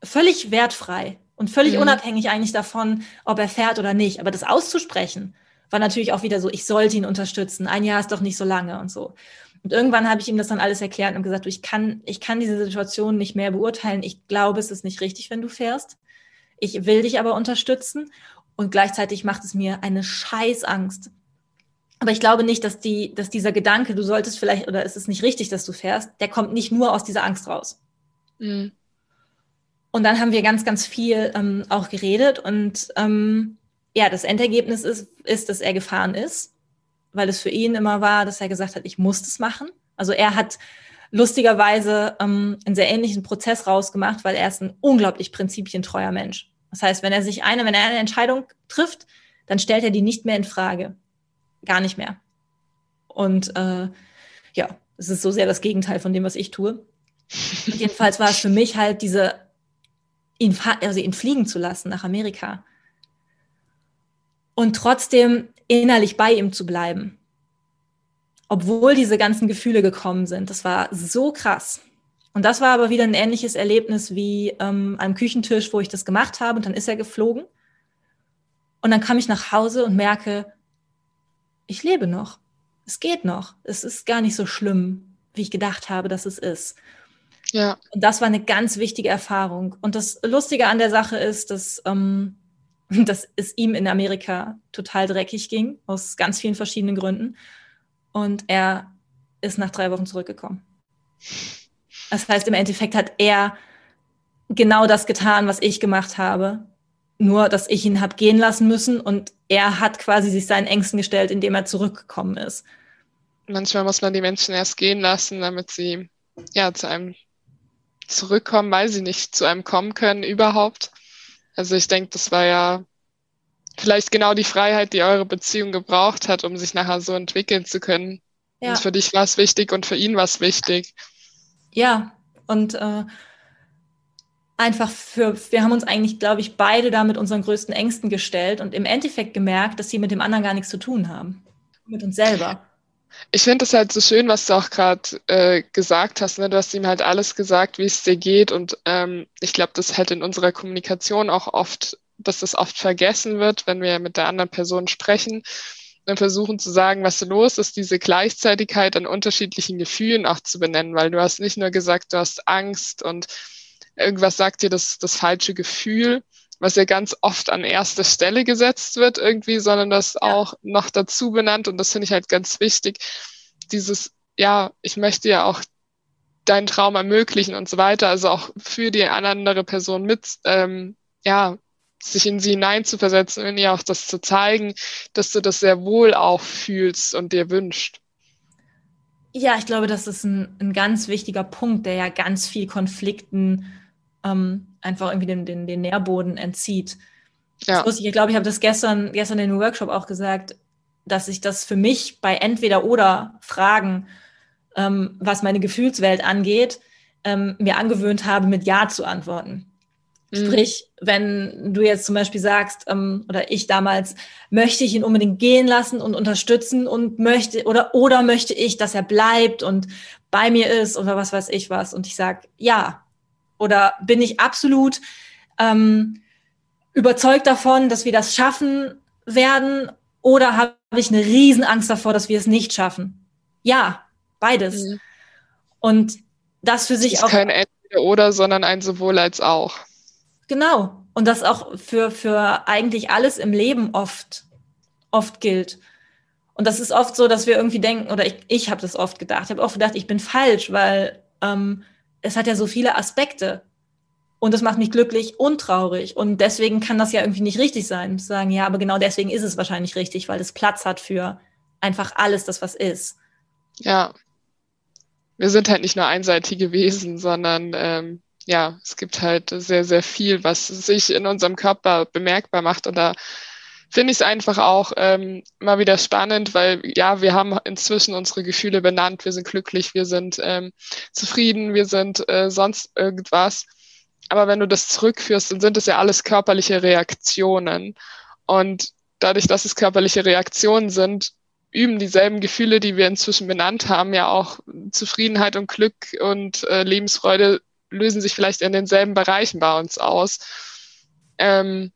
Völlig wertfrei und völlig mhm. unabhängig eigentlich davon, ob er fährt oder nicht. Aber das auszusprechen war natürlich auch wieder so, ich sollte ihn unterstützen. Ein Jahr ist doch nicht so lange und so. Und irgendwann habe ich ihm das dann alles erklärt und gesagt, du, ich kann, ich kann diese Situation nicht mehr beurteilen. Ich glaube, es ist nicht richtig, wenn du fährst. Ich will dich aber unterstützen und gleichzeitig macht es mir eine Scheißangst. Aber ich glaube nicht, dass die, dass dieser Gedanke, du solltest vielleicht oder es ist nicht richtig, dass du fährst, der kommt nicht nur aus dieser Angst raus. Mhm. Und dann haben wir ganz, ganz viel ähm, auch geredet und ähm, ja, das Endergebnis ist, ist, dass er gefahren ist, weil es für ihn immer war, dass er gesagt hat, ich muss das machen. Also er hat lustigerweise ähm, einen sehr ähnlichen Prozess rausgemacht, weil er ist ein unglaublich prinzipientreuer Mensch. Das heißt, wenn er sich eine, wenn er eine Entscheidung trifft, dann stellt er die nicht mehr in Frage. Gar nicht mehr. Und äh, ja, es ist so sehr das Gegenteil von dem, was ich tue. Und jedenfalls war es für mich halt diese, ihn, also ihn fliegen zu lassen nach Amerika und trotzdem innerlich bei ihm zu bleiben. Obwohl diese ganzen Gefühle gekommen sind. Das war so krass. Und das war aber wieder ein ähnliches Erlebnis wie ähm, am Küchentisch, wo ich das gemacht habe und dann ist er geflogen. Und dann kam ich nach Hause und merke, ich lebe noch. Es geht noch. Es ist gar nicht so schlimm, wie ich gedacht habe, dass es ist. Ja. Und das war eine ganz wichtige Erfahrung. Und das Lustige an der Sache ist, dass ähm, dass es ihm in Amerika total dreckig ging, aus ganz vielen verschiedenen Gründen. Und er ist nach drei Wochen zurückgekommen. Das heißt, im Endeffekt hat er genau das getan, was ich gemacht habe. Nur, dass ich ihn habe gehen lassen müssen und er hat quasi sich seinen Ängsten gestellt, indem er zurückgekommen ist. Manchmal muss man die Menschen erst gehen lassen, damit sie ja zu einem zurückkommen, weil sie nicht zu einem kommen können überhaupt. Also ich denke, das war ja vielleicht genau die Freiheit, die eure Beziehung gebraucht hat, um sich nachher so entwickeln zu können. Ja. Und für dich war es wichtig und für ihn war es wichtig. Ja, und äh, einfach für, wir haben uns eigentlich, glaube ich, beide da mit unseren größten Ängsten gestellt und im Endeffekt gemerkt, dass sie mit dem anderen gar nichts zu tun haben. Mit uns selber. Ich finde es halt so schön, was du auch gerade äh, gesagt hast. Ne? Du hast ihm halt alles gesagt, wie es dir geht. Und ähm, ich glaube, das halt in unserer Kommunikation auch oft, dass das oft vergessen wird, wenn wir mit der anderen Person sprechen und versuchen zu sagen, was los ist, diese Gleichzeitigkeit an unterschiedlichen Gefühlen auch zu benennen, weil du hast nicht nur gesagt, du hast Angst und irgendwas sagt dir das, das falsche Gefühl, was ja ganz oft an erste Stelle gesetzt wird irgendwie, sondern das ja. auch noch dazu benannt und das finde ich halt ganz wichtig. Dieses, ja, ich möchte ja auch deinen Traum ermöglichen und so weiter, also auch für die andere Person mit, ähm, ja, sich in sie hineinzuversetzen und ihr auch das zu zeigen, dass du das sehr wohl auch fühlst und dir wünscht. Ja, ich glaube, das ist ein, ein ganz wichtiger Punkt, der ja ganz viel Konflikten ähm, einfach irgendwie den, den, den Nährboden entzieht. Ja. Das ich glaube, ich habe das gestern, gestern in dem Workshop auch gesagt, dass ich das für mich bei entweder oder Fragen, ähm, was meine Gefühlswelt angeht, ähm, mir angewöhnt habe, mit Ja zu antworten. Mhm. Sprich, wenn du jetzt zum Beispiel sagst, ähm, oder ich damals, möchte ich ihn unbedingt gehen lassen und unterstützen und möchte, oder, oder möchte ich, dass er bleibt und bei mir ist oder was weiß ich was. Und ich sage, ja, oder bin ich absolut ähm, überzeugt davon, dass wir das schaffen werden? Oder habe ich eine Riesenangst davor, dass wir es nicht schaffen? Ja, beides. Mhm. Und das für sich das ist auch. Kein Entweder oder, sondern ein sowohl als auch. Genau. Und das auch für, für eigentlich alles im Leben oft, oft gilt. Und das ist oft so, dass wir irgendwie denken, oder ich, ich habe das oft gedacht, ich habe oft gedacht, ich bin falsch, weil ähm, es hat ja so viele Aspekte. Und das macht mich glücklich und traurig. Und deswegen kann das ja irgendwie nicht richtig sein. Zu sagen, ja, aber genau deswegen ist es wahrscheinlich richtig, weil es Platz hat für einfach alles, das was ist. Ja. Wir sind halt nicht nur einseitige Wesen, sondern ähm, ja, es gibt halt sehr, sehr viel, was sich in unserem Körper bemerkbar macht. Und da finde ich es einfach auch ähm, mal wieder spannend, weil ja, wir haben inzwischen unsere Gefühle benannt. Wir sind glücklich, wir sind ähm, zufrieden, wir sind äh, sonst irgendwas. Aber wenn du das zurückführst, dann sind es ja alles körperliche Reaktionen. Und dadurch, dass es körperliche Reaktionen sind, üben dieselben Gefühle, die wir inzwischen benannt haben, ja auch Zufriedenheit und Glück und äh, Lebensfreude lösen sich vielleicht in denselben Bereichen bei uns aus. Ähm,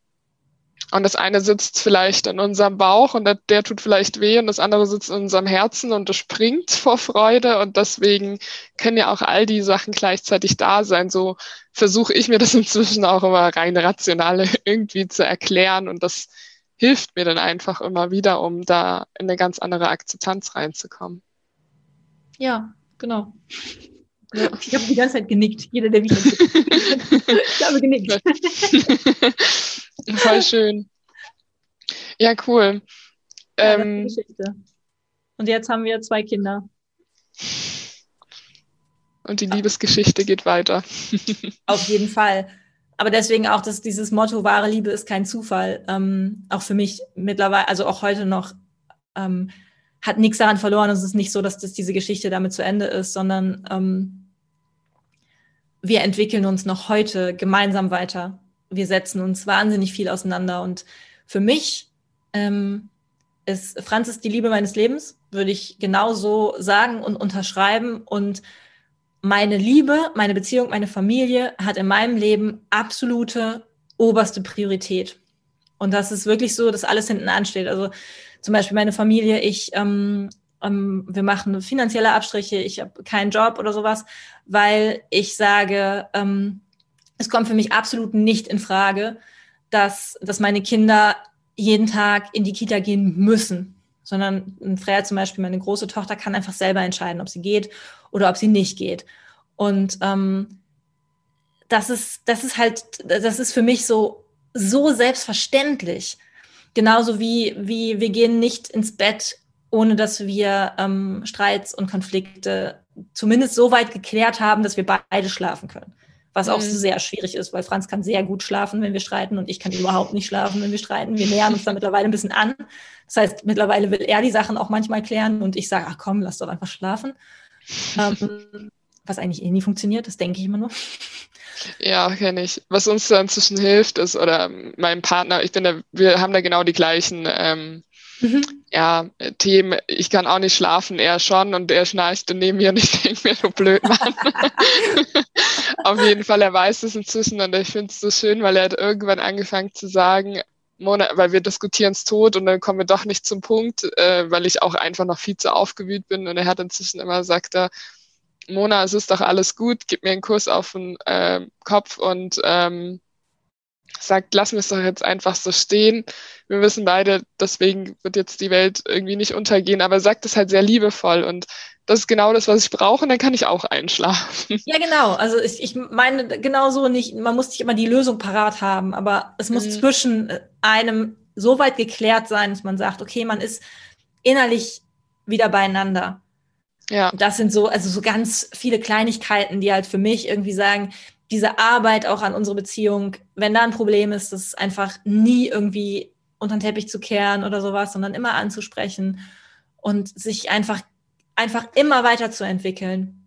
Und das eine sitzt vielleicht in unserem Bauch und der, der, tut vielleicht weh und das andere sitzt in unserem Herzen und das springt vor Freude. Und deswegen können ja auch all die Sachen gleichzeitig da sein. So versuche ich mir das inzwischen auch immer rein rational irgendwie zu erklären. Und das hilft mir dann einfach immer wieder, um da in eine ganz andere Akzeptanz reinzukommen. Ja, genau. Ja. Ich habe die ganze Zeit genickt. Jeder, der mich ich habe genickt. Voll schön. Ja, cool. Ja, ähm, Und jetzt haben wir zwei Kinder. Und die Liebesgeschichte geht weiter. Auf jeden Fall. Aber deswegen auch dass dieses Motto, wahre Liebe ist kein Zufall. Ähm, auch für mich mittlerweile, also auch heute noch, ähm, hat nichts daran verloren. Es ist nicht so, dass das diese Geschichte damit zu Ende ist, sondern ähm, wir entwickeln uns noch heute gemeinsam weiter. Wir setzen uns wahnsinnig viel auseinander. Und für mich ähm, ist Franz ist die Liebe meines Lebens, würde ich genauso sagen und unterschreiben. Und meine Liebe, meine Beziehung, meine Familie hat in meinem Leben absolute oberste Priorität. Und das ist wirklich so, dass alles hinten ansteht. Also zum Beispiel meine Familie, ich, ähm, ähm, wir machen finanzielle Abstriche, ich habe keinen Job oder sowas, weil ich sage, ähm, es kommt für mich absolut nicht in Frage, dass, dass meine Kinder jeden Tag in die Kita gehen müssen, sondern Freya zum Beispiel, meine große Tochter, kann einfach selber entscheiden, ob sie geht oder ob sie nicht geht. Und ähm, das ist, das ist halt, das ist für mich so, so selbstverständlich, Genauso wie, wie wir gehen nicht ins Bett, ohne dass wir ähm, Streits und Konflikte zumindest so weit geklärt haben, dass wir beide schlafen können. Was auch mhm. sehr schwierig ist, weil Franz kann sehr gut schlafen, wenn wir streiten und ich kann überhaupt nicht schlafen, wenn wir streiten. Wir nähern uns da mittlerweile ein bisschen an. Das heißt, mittlerweile will er die Sachen auch manchmal klären und ich sage, ach komm, lass doch einfach schlafen. ähm, was eigentlich eh nie funktioniert, das denke ich immer nur. Ja, kenne ich. Was uns da inzwischen hilft, ist, oder mein Partner, ich bin da, wir haben da genau die gleichen ähm, mhm. ja, Themen. Ich kann auch nicht schlafen, er schon und er schnarcht neben mir und ich denke mir, du blöd, Mann. Auf jeden Fall, er weiß es inzwischen und ich finde es so schön, weil er hat irgendwann angefangen zu sagen, Mona, weil wir diskutieren es tot und dann kommen wir doch nicht zum Punkt, äh, weil ich auch einfach noch viel zu aufgewühlt bin und er hat inzwischen immer gesagt, er, Mona, es ist doch alles gut, gib mir einen Kuss auf den äh, Kopf und ähm, sagt, lassen wir es doch jetzt einfach so stehen. Wir wissen beide, deswegen wird jetzt die Welt irgendwie nicht untergehen, aber sagt es halt sehr liebevoll und das ist genau das, was ich brauche und dann kann ich auch einschlafen. Ja, genau. Also ich, ich meine genau so nicht, man muss nicht immer die Lösung parat haben, aber es muss mhm. zwischen einem so weit geklärt sein, dass man sagt, okay, man ist innerlich wieder beieinander. Ja. Das sind so, also so ganz viele Kleinigkeiten, die halt für mich irgendwie sagen, diese Arbeit auch an unsere Beziehung, wenn da ein Problem ist, das einfach nie irgendwie unter den Teppich zu kehren oder sowas, sondern immer anzusprechen und sich einfach, einfach immer weiterzuentwickeln.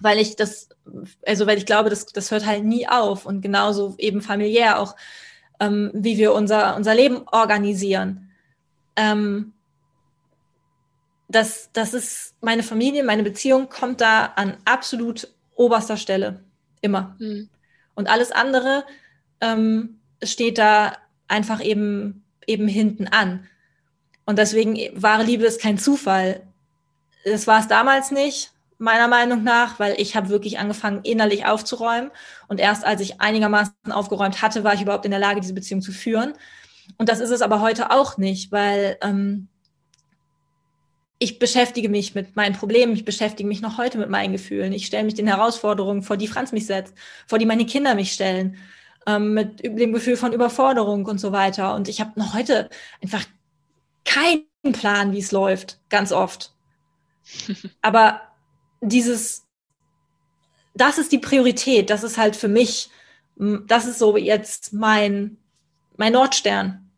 Weil ich das, also weil ich glaube, das, das hört halt nie auf und genauso eben familiär auch, ähm, wie wir unser, unser Leben organisieren. Ähm, das, das ist meine Familie, meine Beziehung kommt da an absolut oberster Stelle. Immer. Mhm. Und alles andere ähm, steht da einfach eben, eben hinten an. Und deswegen, wahre Liebe ist kein Zufall. Das war es damals nicht, meiner Meinung nach, weil ich habe wirklich angefangen, innerlich aufzuräumen. Und erst als ich einigermaßen aufgeräumt hatte, war ich überhaupt in der Lage, diese Beziehung zu führen. Und das ist es aber heute auch nicht, weil ähm, ich beschäftige mich mit meinen Problemen, ich beschäftige mich noch heute mit meinen Gefühlen. Ich stelle mich den Herausforderungen, vor die Franz mich setzt, vor die meine Kinder mich stellen, ähm, mit dem Gefühl von Überforderung und so weiter. Und ich habe noch heute einfach keinen Plan, wie es läuft, ganz oft. Aber dieses, das ist die Priorität, das ist halt für mich, das ist so jetzt mein, mein Nordstern.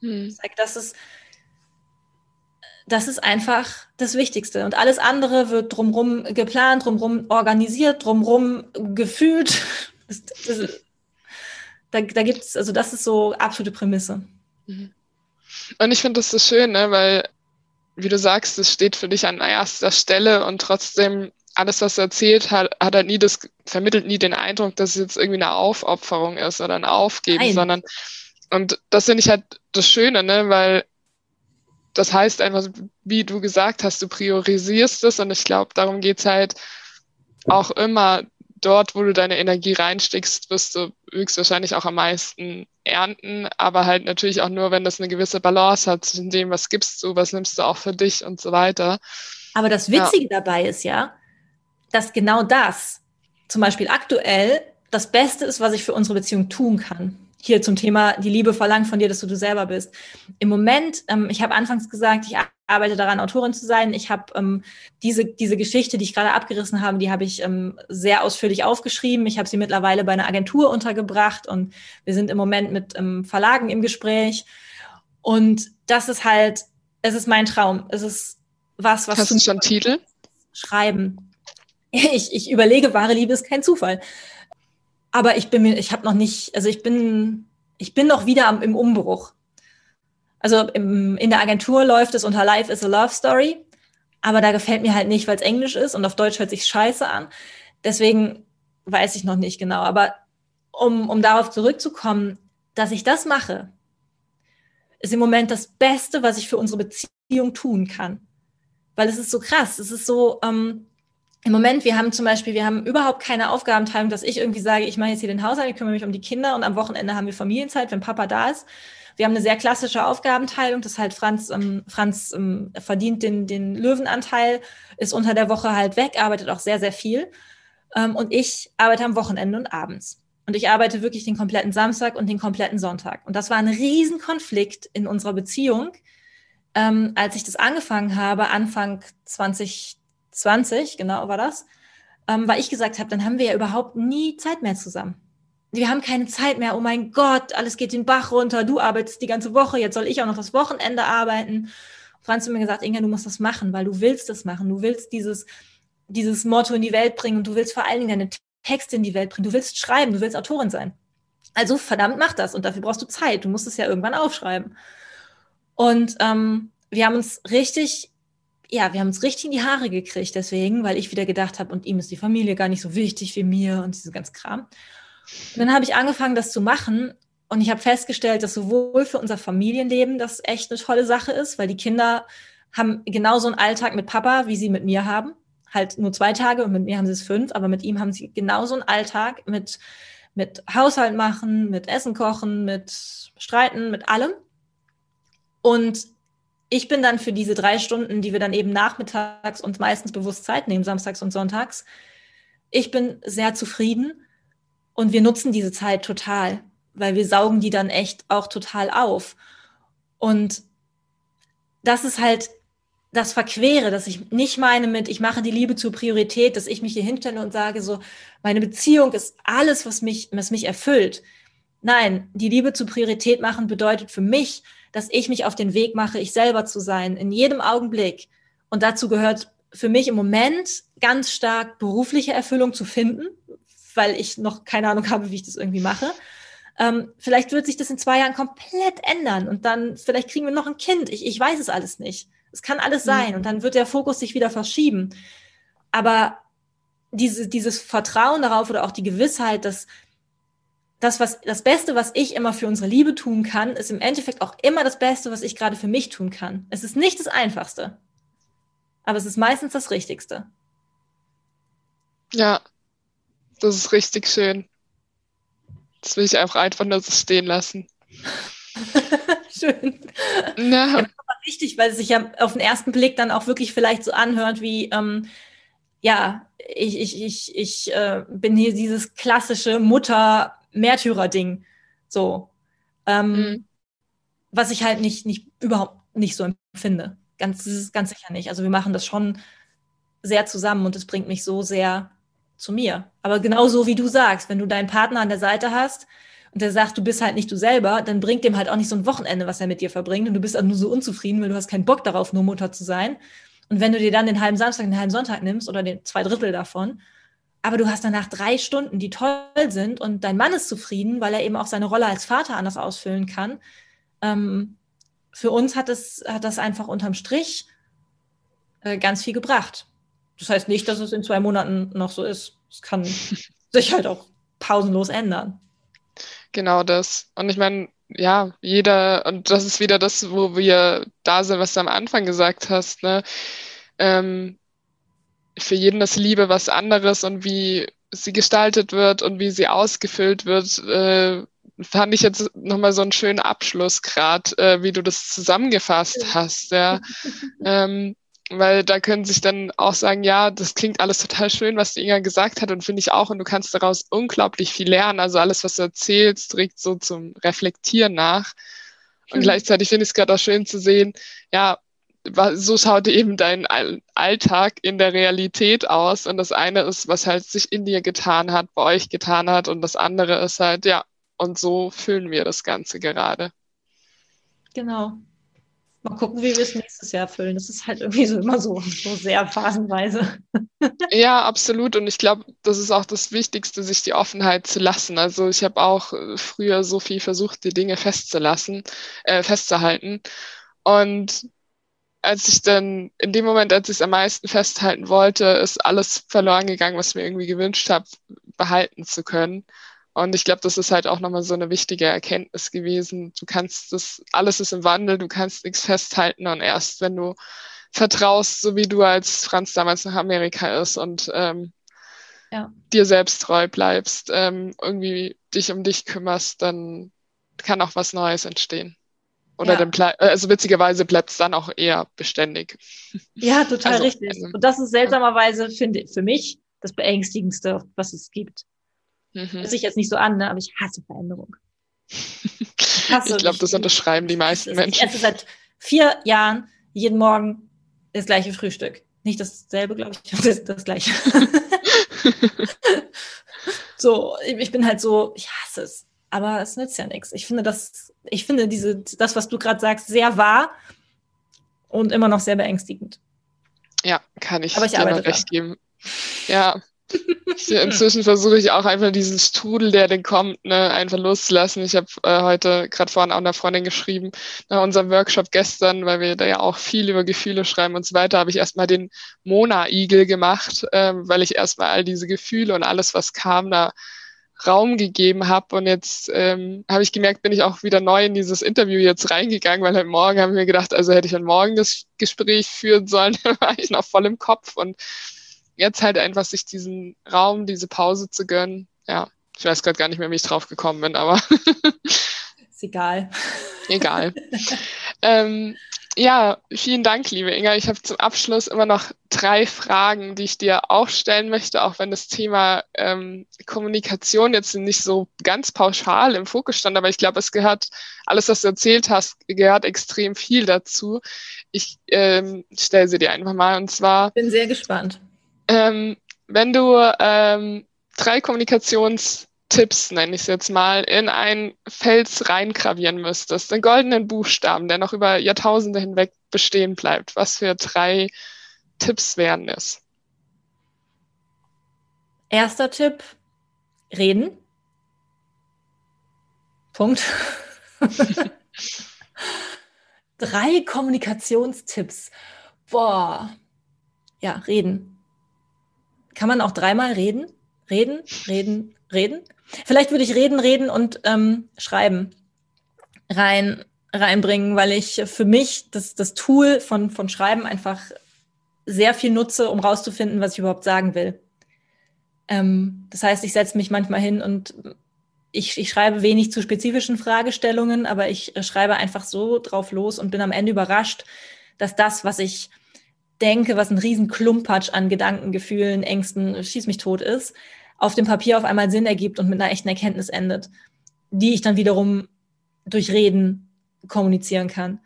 Hm. Das ist, das ist einfach das Wichtigste. Und alles andere wird drumherum geplant, drumherum organisiert, drumherum gefühlt. Das, das, da da gibt es, also das ist so absolute Prämisse. Mhm. Und ich finde das so schön, ne, weil, wie du sagst, es steht für dich an erster Stelle und trotzdem alles, was er erzählt hat, hat er nie das, vermittelt nie den Eindruck, dass es jetzt irgendwie eine Aufopferung ist oder ein Aufgeben, Nein. sondern Und das finde ich halt das Schöne, ne? weil das heißt einfach, wie du gesagt hast, du priorisierst es und ich glaube, darum geht's halt auch immer. Dort, wo du deine Energie reinsteckst, wirst du höchstwahrscheinlich auch am meisten ernten, aber halt natürlich auch nur, wenn das eine gewisse Balance hat zwischen dem, was gibst du, was nimmst du auch für dich und so weiter. Aber das Witzige ja. dabei ist ja, dass genau das zum Beispiel aktuell das Beste ist, was ich für unsere Beziehung tun kann hier zum Thema, die Liebe verlangt von dir, dass du du selber bist. Im Moment, ähm, ich habe anfangs gesagt, ich arbeite daran, Autorin zu sein. Ich habe ähm, diese, diese Geschichte, die ich gerade abgerissen habe, die habe ich ähm, sehr ausführlich aufgeschrieben. Ich habe sie mittlerweile bei einer Agentur untergebracht und wir sind im Moment mit ähm, Verlagen im Gespräch. Und das ist halt, es ist mein Traum. Es ist was, was. Hast du schon Titel? Schreiben. Ich, ich überlege, wahre Liebe ist kein Zufall. Aber ich bin mir, ich habe noch nicht, also ich bin, ich bin noch wieder am, im Umbruch. Also im, in der Agentur läuft es unter Life is a Love Story, aber da gefällt mir halt nicht, weil es Englisch ist und auf Deutsch hört sich scheiße an. Deswegen weiß ich noch nicht genau. Aber um, um darauf zurückzukommen, dass ich das mache, ist im Moment das Beste, was ich für unsere Beziehung tun kann. Weil es ist so krass. Es ist so, ähm, im Moment, wir haben zum Beispiel, wir haben überhaupt keine Aufgabenteilung, dass ich irgendwie sage, ich mache jetzt hier den Haushalt, ich kümmere mich um die Kinder und am Wochenende haben wir Familienzeit, wenn Papa da ist. Wir haben eine sehr klassische Aufgabenteilung, das halt Franz, ähm, Franz ähm, verdient den, den Löwenanteil, ist unter der Woche halt weg, arbeitet auch sehr, sehr viel. Ähm, und ich arbeite am Wochenende und abends. Und ich arbeite wirklich den kompletten Samstag und den kompletten Sonntag. Und das war ein Riesenkonflikt in unserer Beziehung, ähm, als ich das angefangen habe, Anfang 20 20, genau war das, ähm, weil ich gesagt habe, dann haben wir ja überhaupt nie Zeit mehr zusammen. Wir haben keine Zeit mehr. Oh mein Gott, alles geht den Bach runter. Du arbeitest die ganze Woche. Jetzt soll ich auch noch das Wochenende arbeiten. Franz hat mir gesagt, Inga, du musst das machen, weil du willst das machen. Du willst dieses, dieses Motto in die Welt bringen und du willst vor allen Dingen deine Texte in die Welt bringen. Du willst schreiben, du willst Autorin sein. Also verdammt, mach das. Und dafür brauchst du Zeit. Du musst es ja irgendwann aufschreiben. Und ähm, wir haben uns richtig ja, wir haben uns richtig in die Haare gekriegt deswegen, weil ich wieder gedacht habe, und ihm ist die Familie gar nicht so wichtig wie mir und diese ganze Kram. Und dann habe ich angefangen, das zu machen und ich habe festgestellt, dass sowohl für unser Familienleben das echt eine tolle Sache ist, weil die Kinder haben genauso einen Alltag mit Papa, wie sie mit mir haben. Halt nur zwei Tage und mit mir haben sie es fünf, aber mit ihm haben sie genauso einen Alltag mit, mit Haushalt machen, mit Essen kochen, mit Streiten, mit allem. Und ich bin dann für diese drei Stunden, die wir dann eben nachmittags und meistens bewusst Zeit nehmen, samstags und sonntags, ich bin sehr zufrieden und wir nutzen diese Zeit total, weil wir saugen die dann echt auch total auf. Und das ist halt das Verquere, dass ich nicht meine mit, ich mache die Liebe zur Priorität, dass ich mich hier hinstelle und sage so, meine Beziehung ist alles, was mich, was mich erfüllt. Nein, die Liebe zur Priorität machen bedeutet für mich, dass ich mich auf den Weg mache, ich selber zu sein, in jedem Augenblick. Und dazu gehört für mich im Moment ganz stark berufliche Erfüllung zu finden, weil ich noch keine Ahnung habe, wie ich das irgendwie mache. Ähm, vielleicht wird sich das in zwei Jahren komplett ändern und dann vielleicht kriegen wir noch ein Kind. Ich, ich weiß es alles nicht. Es kann alles sein mhm. und dann wird der Fokus sich wieder verschieben. Aber diese, dieses Vertrauen darauf oder auch die Gewissheit, dass das, was, das Beste, was ich immer für unsere Liebe tun kann, ist im Endeffekt auch immer das Beste, was ich gerade für mich tun kann. Es ist nicht das Einfachste, aber es ist meistens das Richtigste. Ja, das ist richtig schön. Das will ich einfach einfach nur so stehen lassen. schön. Ja. ja richtig, weil es sich ja auf den ersten Blick dann auch wirklich vielleicht so anhört wie, ähm, ja, ich, ich, ich, ich äh, bin hier dieses klassische Mutter- Märtyrer-Ding. So. Ähm, mhm. Was ich halt nicht, nicht, überhaupt nicht so empfinde. Ganz, ganz sicher nicht. Also wir machen das schon sehr zusammen und es bringt mich so sehr zu mir. Aber genauso wie du sagst, wenn du deinen Partner an der Seite hast und der sagt, du bist halt nicht du selber, dann bringt dem halt auch nicht so ein Wochenende, was er mit dir verbringt und du bist halt nur so unzufrieden, weil du hast keinen Bock darauf, nur Mutter zu sein. Und wenn du dir dann den halben Samstag, den halben Sonntag nimmst oder den zwei Drittel davon aber du hast danach drei Stunden, die toll sind und dein Mann ist zufrieden, weil er eben auch seine Rolle als Vater anders ausfüllen kann. Ähm, für uns hat es hat das einfach unterm Strich äh, ganz viel gebracht. Das heißt nicht, dass es in zwei Monaten noch so ist. Es kann sich halt auch pausenlos ändern. Genau das. Und ich meine, ja, jeder, und das ist wieder das, wo wir da sind, was du am Anfang gesagt hast, ne? Ähm, für jeden ist Liebe was anderes und wie sie gestaltet wird und wie sie ausgefüllt wird, äh, fand ich jetzt nochmal so einen schönen Abschluss gerade, äh, wie du das zusammengefasst hast, ja. ähm, weil da können sich dann auch sagen, ja, das klingt alles total schön, was die Inga gesagt hat und finde ich auch und du kannst daraus unglaublich viel lernen. Also alles, was du erzählst, trägt so zum Reflektieren nach. Und mhm. gleichzeitig finde ich es gerade auch schön zu sehen, ja, so schaut eben dein Alltag in der Realität aus. Und das eine ist, was halt sich in dir getan hat, bei euch getan hat. Und das andere ist halt, ja, und so füllen wir das Ganze gerade. Genau. Mal gucken, wie wir es nächstes Jahr füllen. Das ist halt irgendwie so immer so, so sehr phasenweise. Ja, absolut. Und ich glaube, das ist auch das Wichtigste, sich die Offenheit zu lassen. Also ich habe auch äh, früher so viel versucht, die Dinge festzulassen, äh, festzuhalten. Und als ich dann, in dem Moment, als ich es am meisten festhalten wollte, ist alles verloren gegangen, was ich mir irgendwie gewünscht habe, behalten zu können. Und ich glaube, das ist halt auch nochmal so eine wichtige Erkenntnis gewesen. Du kannst das, alles ist im Wandel, du kannst nichts festhalten und erst wenn du vertraust, so wie du als Franz damals nach Amerika ist und ähm, ja. dir selbst treu bleibst, ähm, irgendwie dich um dich kümmerst, dann kann auch was Neues entstehen. Oder ja. dann also witzigerweise bleibt es dann auch eher beständig. Ja, total also, richtig. Also, und das ist seltsamerweise, finde ich, für mich das Beängstigendste, was es gibt. Mhm. Hört sich jetzt nicht so an, ne? aber ich hasse Veränderung. Ich, ich glaube, das unterschreiben die meisten Menschen. Ich esse seit vier Jahren jeden Morgen das gleiche Frühstück. Nicht dasselbe, glaube ich, das, das gleiche. so, ich bin halt so, ich hasse es aber es nützt ja nichts. Ich finde das, ich finde diese, das, was du gerade sagst, sehr wahr und immer noch sehr beängstigend. Ja, kann ich, aber ich dir noch recht geben. Ja. Inzwischen versuche ich auch einfach diesen Strudel, der denn kommt, ne, einfach loszulassen. Ich habe äh, heute gerade vorhin auch einer Freundin geschrieben, nach unserem Workshop gestern, weil wir da ja auch viel über Gefühle schreiben und so weiter, habe ich erstmal den Mona-Igel gemacht, äh, weil ich erstmal all diese Gefühle und alles, was kam, da Raum gegeben habe. Und jetzt ähm, habe ich gemerkt, bin ich auch wieder neu in dieses Interview jetzt reingegangen, weil heute Morgen habe ich mir gedacht, also hätte ich heute Morgen das Gespräch führen sollen, dann war ich noch voll im Kopf. Und jetzt halt einfach sich diesen Raum, diese Pause zu gönnen. Ja, ich weiß gerade gar nicht mehr, wie ich drauf gekommen bin, aber. Ist egal. Egal. ähm, ja, vielen Dank, liebe Inga. Ich habe zum Abschluss immer noch drei Fragen, die ich dir auch stellen möchte, auch wenn das Thema ähm, Kommunikation jetzt nicht so ganz pauschal im Fokus stand, aber ich glaube, es gehört, alles, was du erzählt hast, gehört extrem viel dazu. Ich ähm, stelle sie dir einfach mal und zwar. Bin sehr gespannt. Ähm, wenn du ähm, drei Kommunikations Tipps, nenne ich es jetzt mal, in einen Fels reingravieren müsstest, den goldenen Buchstaben, der noch über Jahrtausende hinweg bestehen bleibt, was für drei Tipps wären es? Erster Tipp, reden. Punkt. drei Kommunikationstipps. Boah. Ja, reden. Kann man auch dreimal reden? Reden, reden, reden? Vielleicht würde ich reden, reden und ähm, schreiben rein, reinbringen, weil ich für mich das, das Tool von, von Schreiben einfach sehr viel nutze, um rauszufinden, was ich überhaupt sagen will. Ähm, das heißt, ich setze mich manchmal hin und ich, ich schreibe wenig zu spezifischen Fragestellungen, aber ich äh, schreibe einfach so drauf los und bin am Ende überrascht, dass das, was ich denke, was ein riesen Klumpatsch an Gedanken, Gefühlen, Ängsten, schieß mich tot ist, auf dem Papier auf einmal Sinn ergibt und mit einer echten Erkenntnis endet, die ich dann wiederum durch Reden kommunizieren kann.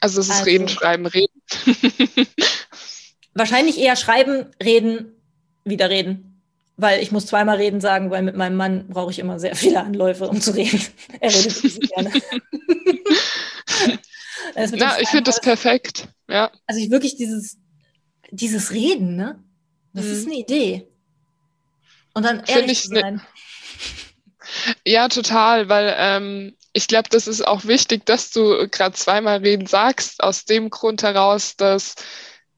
Also es ist also, Reden, Schreiben, Reden. wahrscheinlich eher Schreiben, Reden, wieder reden. Weil ich muss zweimal reden sagen, weil mit meinem Mann brauche ich immer sehr viele Anläufe, um zu reden. er redet nicht so gerne. Na, ich finde das perfekt. Ja. Also ich wirklich dieses, dieses Reden, ne? Das mhm. ist eine Idee. Und dann ehrlich zu ne sein. Ne ja, total, weil ähm, ich glaube, das ist auch wichtig, dass du gerade zweimal reden sagst, aus dem Grund heraus, dass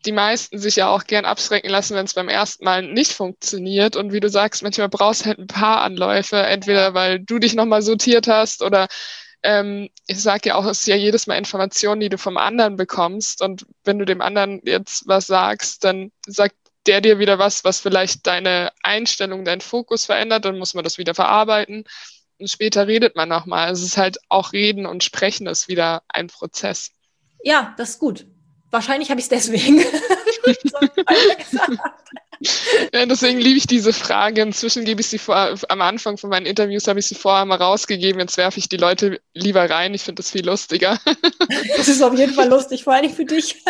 die meisten sich ja auch gern abschrecken lassen, wenn es beim ersten Mal nicht funktioniert. Und wie du sagst, manchmal brauchst du halt ein paar Anläufe, entweder weil du dich nochmal sortiert hast oder ähm, ich sage ja auch, es ist ja jedes Mal Informationen, die du vom anderen bekommst. Und wenn du dem anderen jetzt was sagst, dann sagt der dir wieder was, was vielleicht deine Einstellung, deinen Fokus verändert, dann muss man das wieder verarbeiten. Und später redet man nochmal. Es ist halt auch Reden und Sprechen ist wieder ein Prozess. Ja, das ist gut. Wahrscheinlich habe ich es deswegen. ja, deswegen liebe ich diese Frage. Inzwischen gebe ich sie vor, am Anfang von meinen Interviews habe ich sie vorher mal rausgegeben. Jetzt werfe ich die Leute lieber rein. Ich finde das viel lustiger. Das ist auf jeden Fall lustig, vor allem für dich.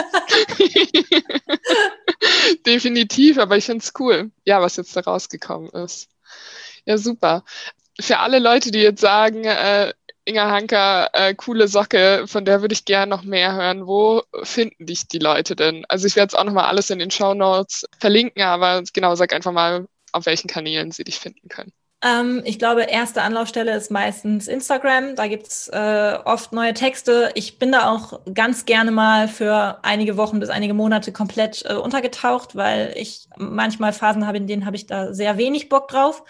Definitiv, aber ich finde es cool, ja, was jetzt da rausgekommen ist. Ja, super. Für alle Leute, die jetzt sagen, äh, Inga Hanker, äh, coole Socke, von der würde ich gerne noch mehr hören. Wo finden dich die Leute denn? Also ich werde es auch nochmal alles in den Show Notes verlinken, aber genau, sag einfach mal, auf welchen Kanälen sie dich finden können. Ähm, ich glaube, erste Anlaufstelle ist meistens Instagram. Da gibt's äh, oft neue Texte. Ich bin da auch ganz gerne mal für einige Wochen bis einige Monate komplett äh, untergetaucht, weil ich manchmal Phasen habe, in denen habe ich da sehr wenig Bock drauf.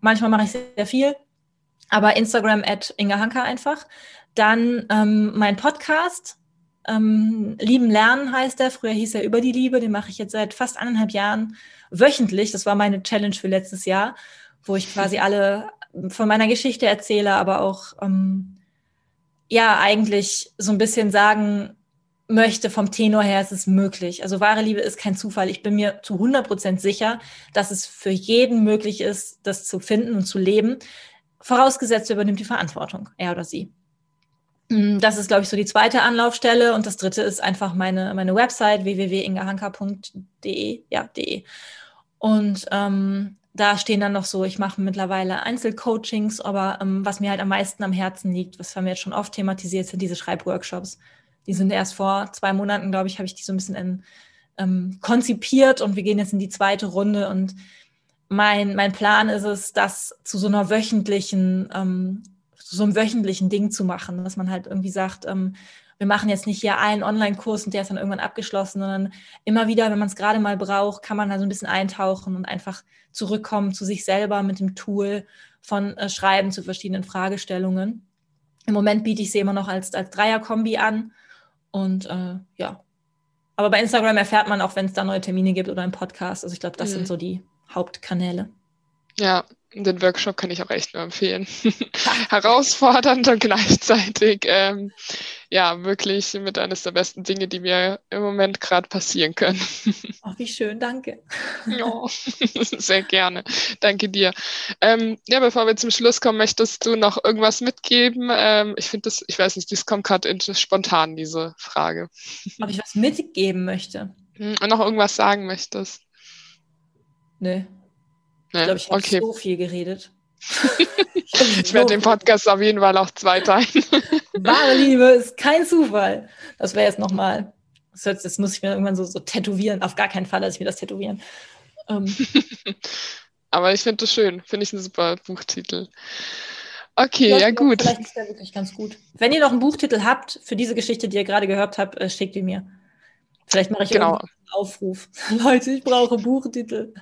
Manchmal mache ich sehr viel. Aber Instagram at Inga Hanka einfach. Dann ähm, mein Podcast. Ähm, Lieben Lernen heißt er. Früher hieß er Über die Liebe. Den mache ich jetzt seit fast anderthalb Jahren wöchentlich. Das war meine Challenge für letztes Jahr wo ich quasi alle von meiner Geschichte erzähle, aber auch ähm, ja eigentlich so ein bisschen sagen möchte vom Tenor her, es ist möglich. Also wahre Liebe ist kein Zufall. Ich bin mir zu 100 Prozent sicher, dass es für jeden möglich ist, das zu finden und zu leben. Vorausgesetzt, er übernimmt die Verantwortung, er oder sie. Mm, das ist, glaube ich, so die zweite Anlaufstelle. Und das dritte ist einfach meine, meine Website www.ingahanka.de. Ja, de. Und ähm, da stehen dann noch so, ich mache mittlerweile Einzelcoachings, aber ähm, was mir halt am meisten am Herzen liegt, was haben wir jetzt schon oft thematisiert, sind diese Schreibworkshops. Die sind erst vor zwei Monaten, glaube ich, habe ich die so ein bisschen in, ähm, konzipiert und wir gehen jetzt in die zweite Runde und mein, mein Plan ist es, das zu so einer wöchentlichen, ähm, zu so einem wöchentlichen Ding zu machen, dass man halt irgendwie sagt, ähm, wir machen jetzt nicht hier einen Online-Kurs und der ist dann irgendwann abgeschlossen, sondern immer wieder, wenn man es gerade mal braucht, kann man da so ein bisschen eintauchen und einfach zurückkommen zu sich selber mit dem Tool von äh, Schreiben zu verschiedenen Fragestellungen. Im Moment biete ich sie immer noch als, als Dreier-Kombi an. Und äh, ja. Aber bei Instagram erfährt man auch, wenn es da neue Termine gibt oder einen Podcast. Also ich glaube, das mhm. sind so die Hauptkanäle. Ja, den Workshop kann ich auch echt nur empfehlen. Herausfordernd und gleichzeitig, ähm, ja, wirklich mit eines der besten Dinge, die mir im Moment gerade passieren können. Ach, wie schön, danke. Ja, sehr gerne. Danke dir. Ähm, ja, bevor wir zum Schluss kommen, möchtest du noch irgendwas mitgeben? Ähm, ich finde das, ich weiß nicht, das kommt gerade spontan, diese Frage. Ob ich was mitgeben möchte? Hm, und noch irgendwas sagen möchtest? Nö. Ne? Ich glaube, ich habe okay. so viel geredet. ich, ich werde den Podcast auf jeden Fall auch zwei teilen. Wahre Liebe ist kein Zufall. Das wäre jetzt nochmal, das, das muss ich mir irgendwann so, so tätowieren. Auf gar keinen Fall lasse ich mir das tätowieren. Ähm. Aber ich finde das schön. Finde ich einen super Buchtitel. Okay, ja, ja gut. Vielleicht ist der wirklich ganz gut. Wenn ihr noch einen Buchtitel habt für diese Geschichte, die ihr gerade gehört habt, äh, schickt ihn mir. Vielleicht mache ich genau. einen Aufruf. Leute, ich brauche Buchtitel.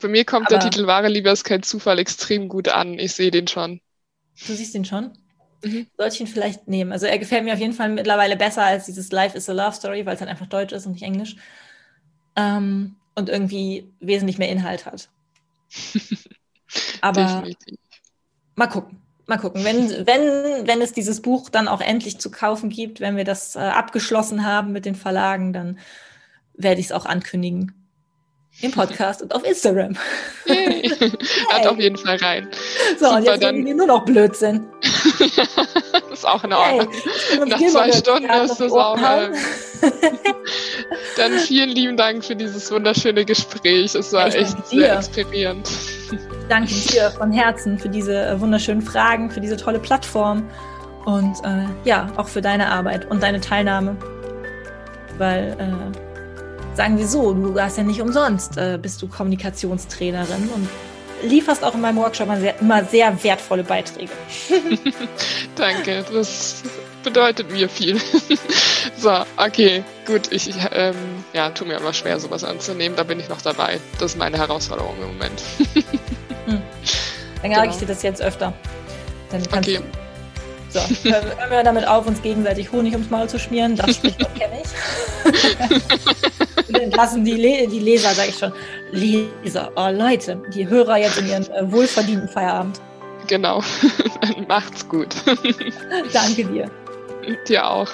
Bei mir kommt Aber der Titel Wahre Liebe ist kein Zufall extrem gut an. Ich sehe den schon. Du siehst den schon? Mhm. Sollte ich ihn vielleicht nehmen? Also er gefällt mir auf jeden Fall mittlerweile besser als dieses Life is a Love Story, weil es halt einfach Deutsch ist und nicht Englisch. Ähm, und irgendwie wesentlich mehr Inhalt hat. Aber Definitiv. mal gucken. Mal gucken. Wenn, wenn, wenn es dieses Buch dann auch endlich zu kaufen gibt, wenn wir das äh, abgeschlossen haben mit den Verlagen, dann werde ich es auch ankündigen im Podcast und auf Instagram. Hey. Hat auf jeden Fall rein. So, Super, und jetzt dann wir nur noch Blödsinn. das ist auch in Ordnung. Hey, Nach zwei Stunden ist das auch. Äh, dann vielen lieben Dank für dieses wunderschöne Gespräch. Es war echt sehr inspirierend. Danke dir von Herzen für diese äh, wunderschönen Fragen, für diese tolle Plattform und äh, ja, auch für deine Arbeit und deine Teilnahme. Weil äh, sagen wir so, du hast ja nicht umsonst, äh, bist du Kommunikationstrainerin und lieferst auch in meinem Workshop immer sehr, immer sehr wertvolle Beiträge. Danke, das bedeutet mir viel. so, okay, gut. Ich ähm, ja, tue mir immer schwer, sowas anzunehmen. Da bin ich noch dabei. Das ist meine Herausforderung im Moment. Dann genau. ich dir das jetzt öfter. Dann kannst okay. So, hören wir damit auf, uns gegenseitig Honig ums Maul zu schmieren. Das Sprichwort kenne ich. Und dann lassen die, Le die Leser, sage ich schon, Leser, oh Leute, die Hörer jetzt in ihren äh, wohlverdienten Feierabend. Genau. Macht's gut. Danke dir. Dir auch.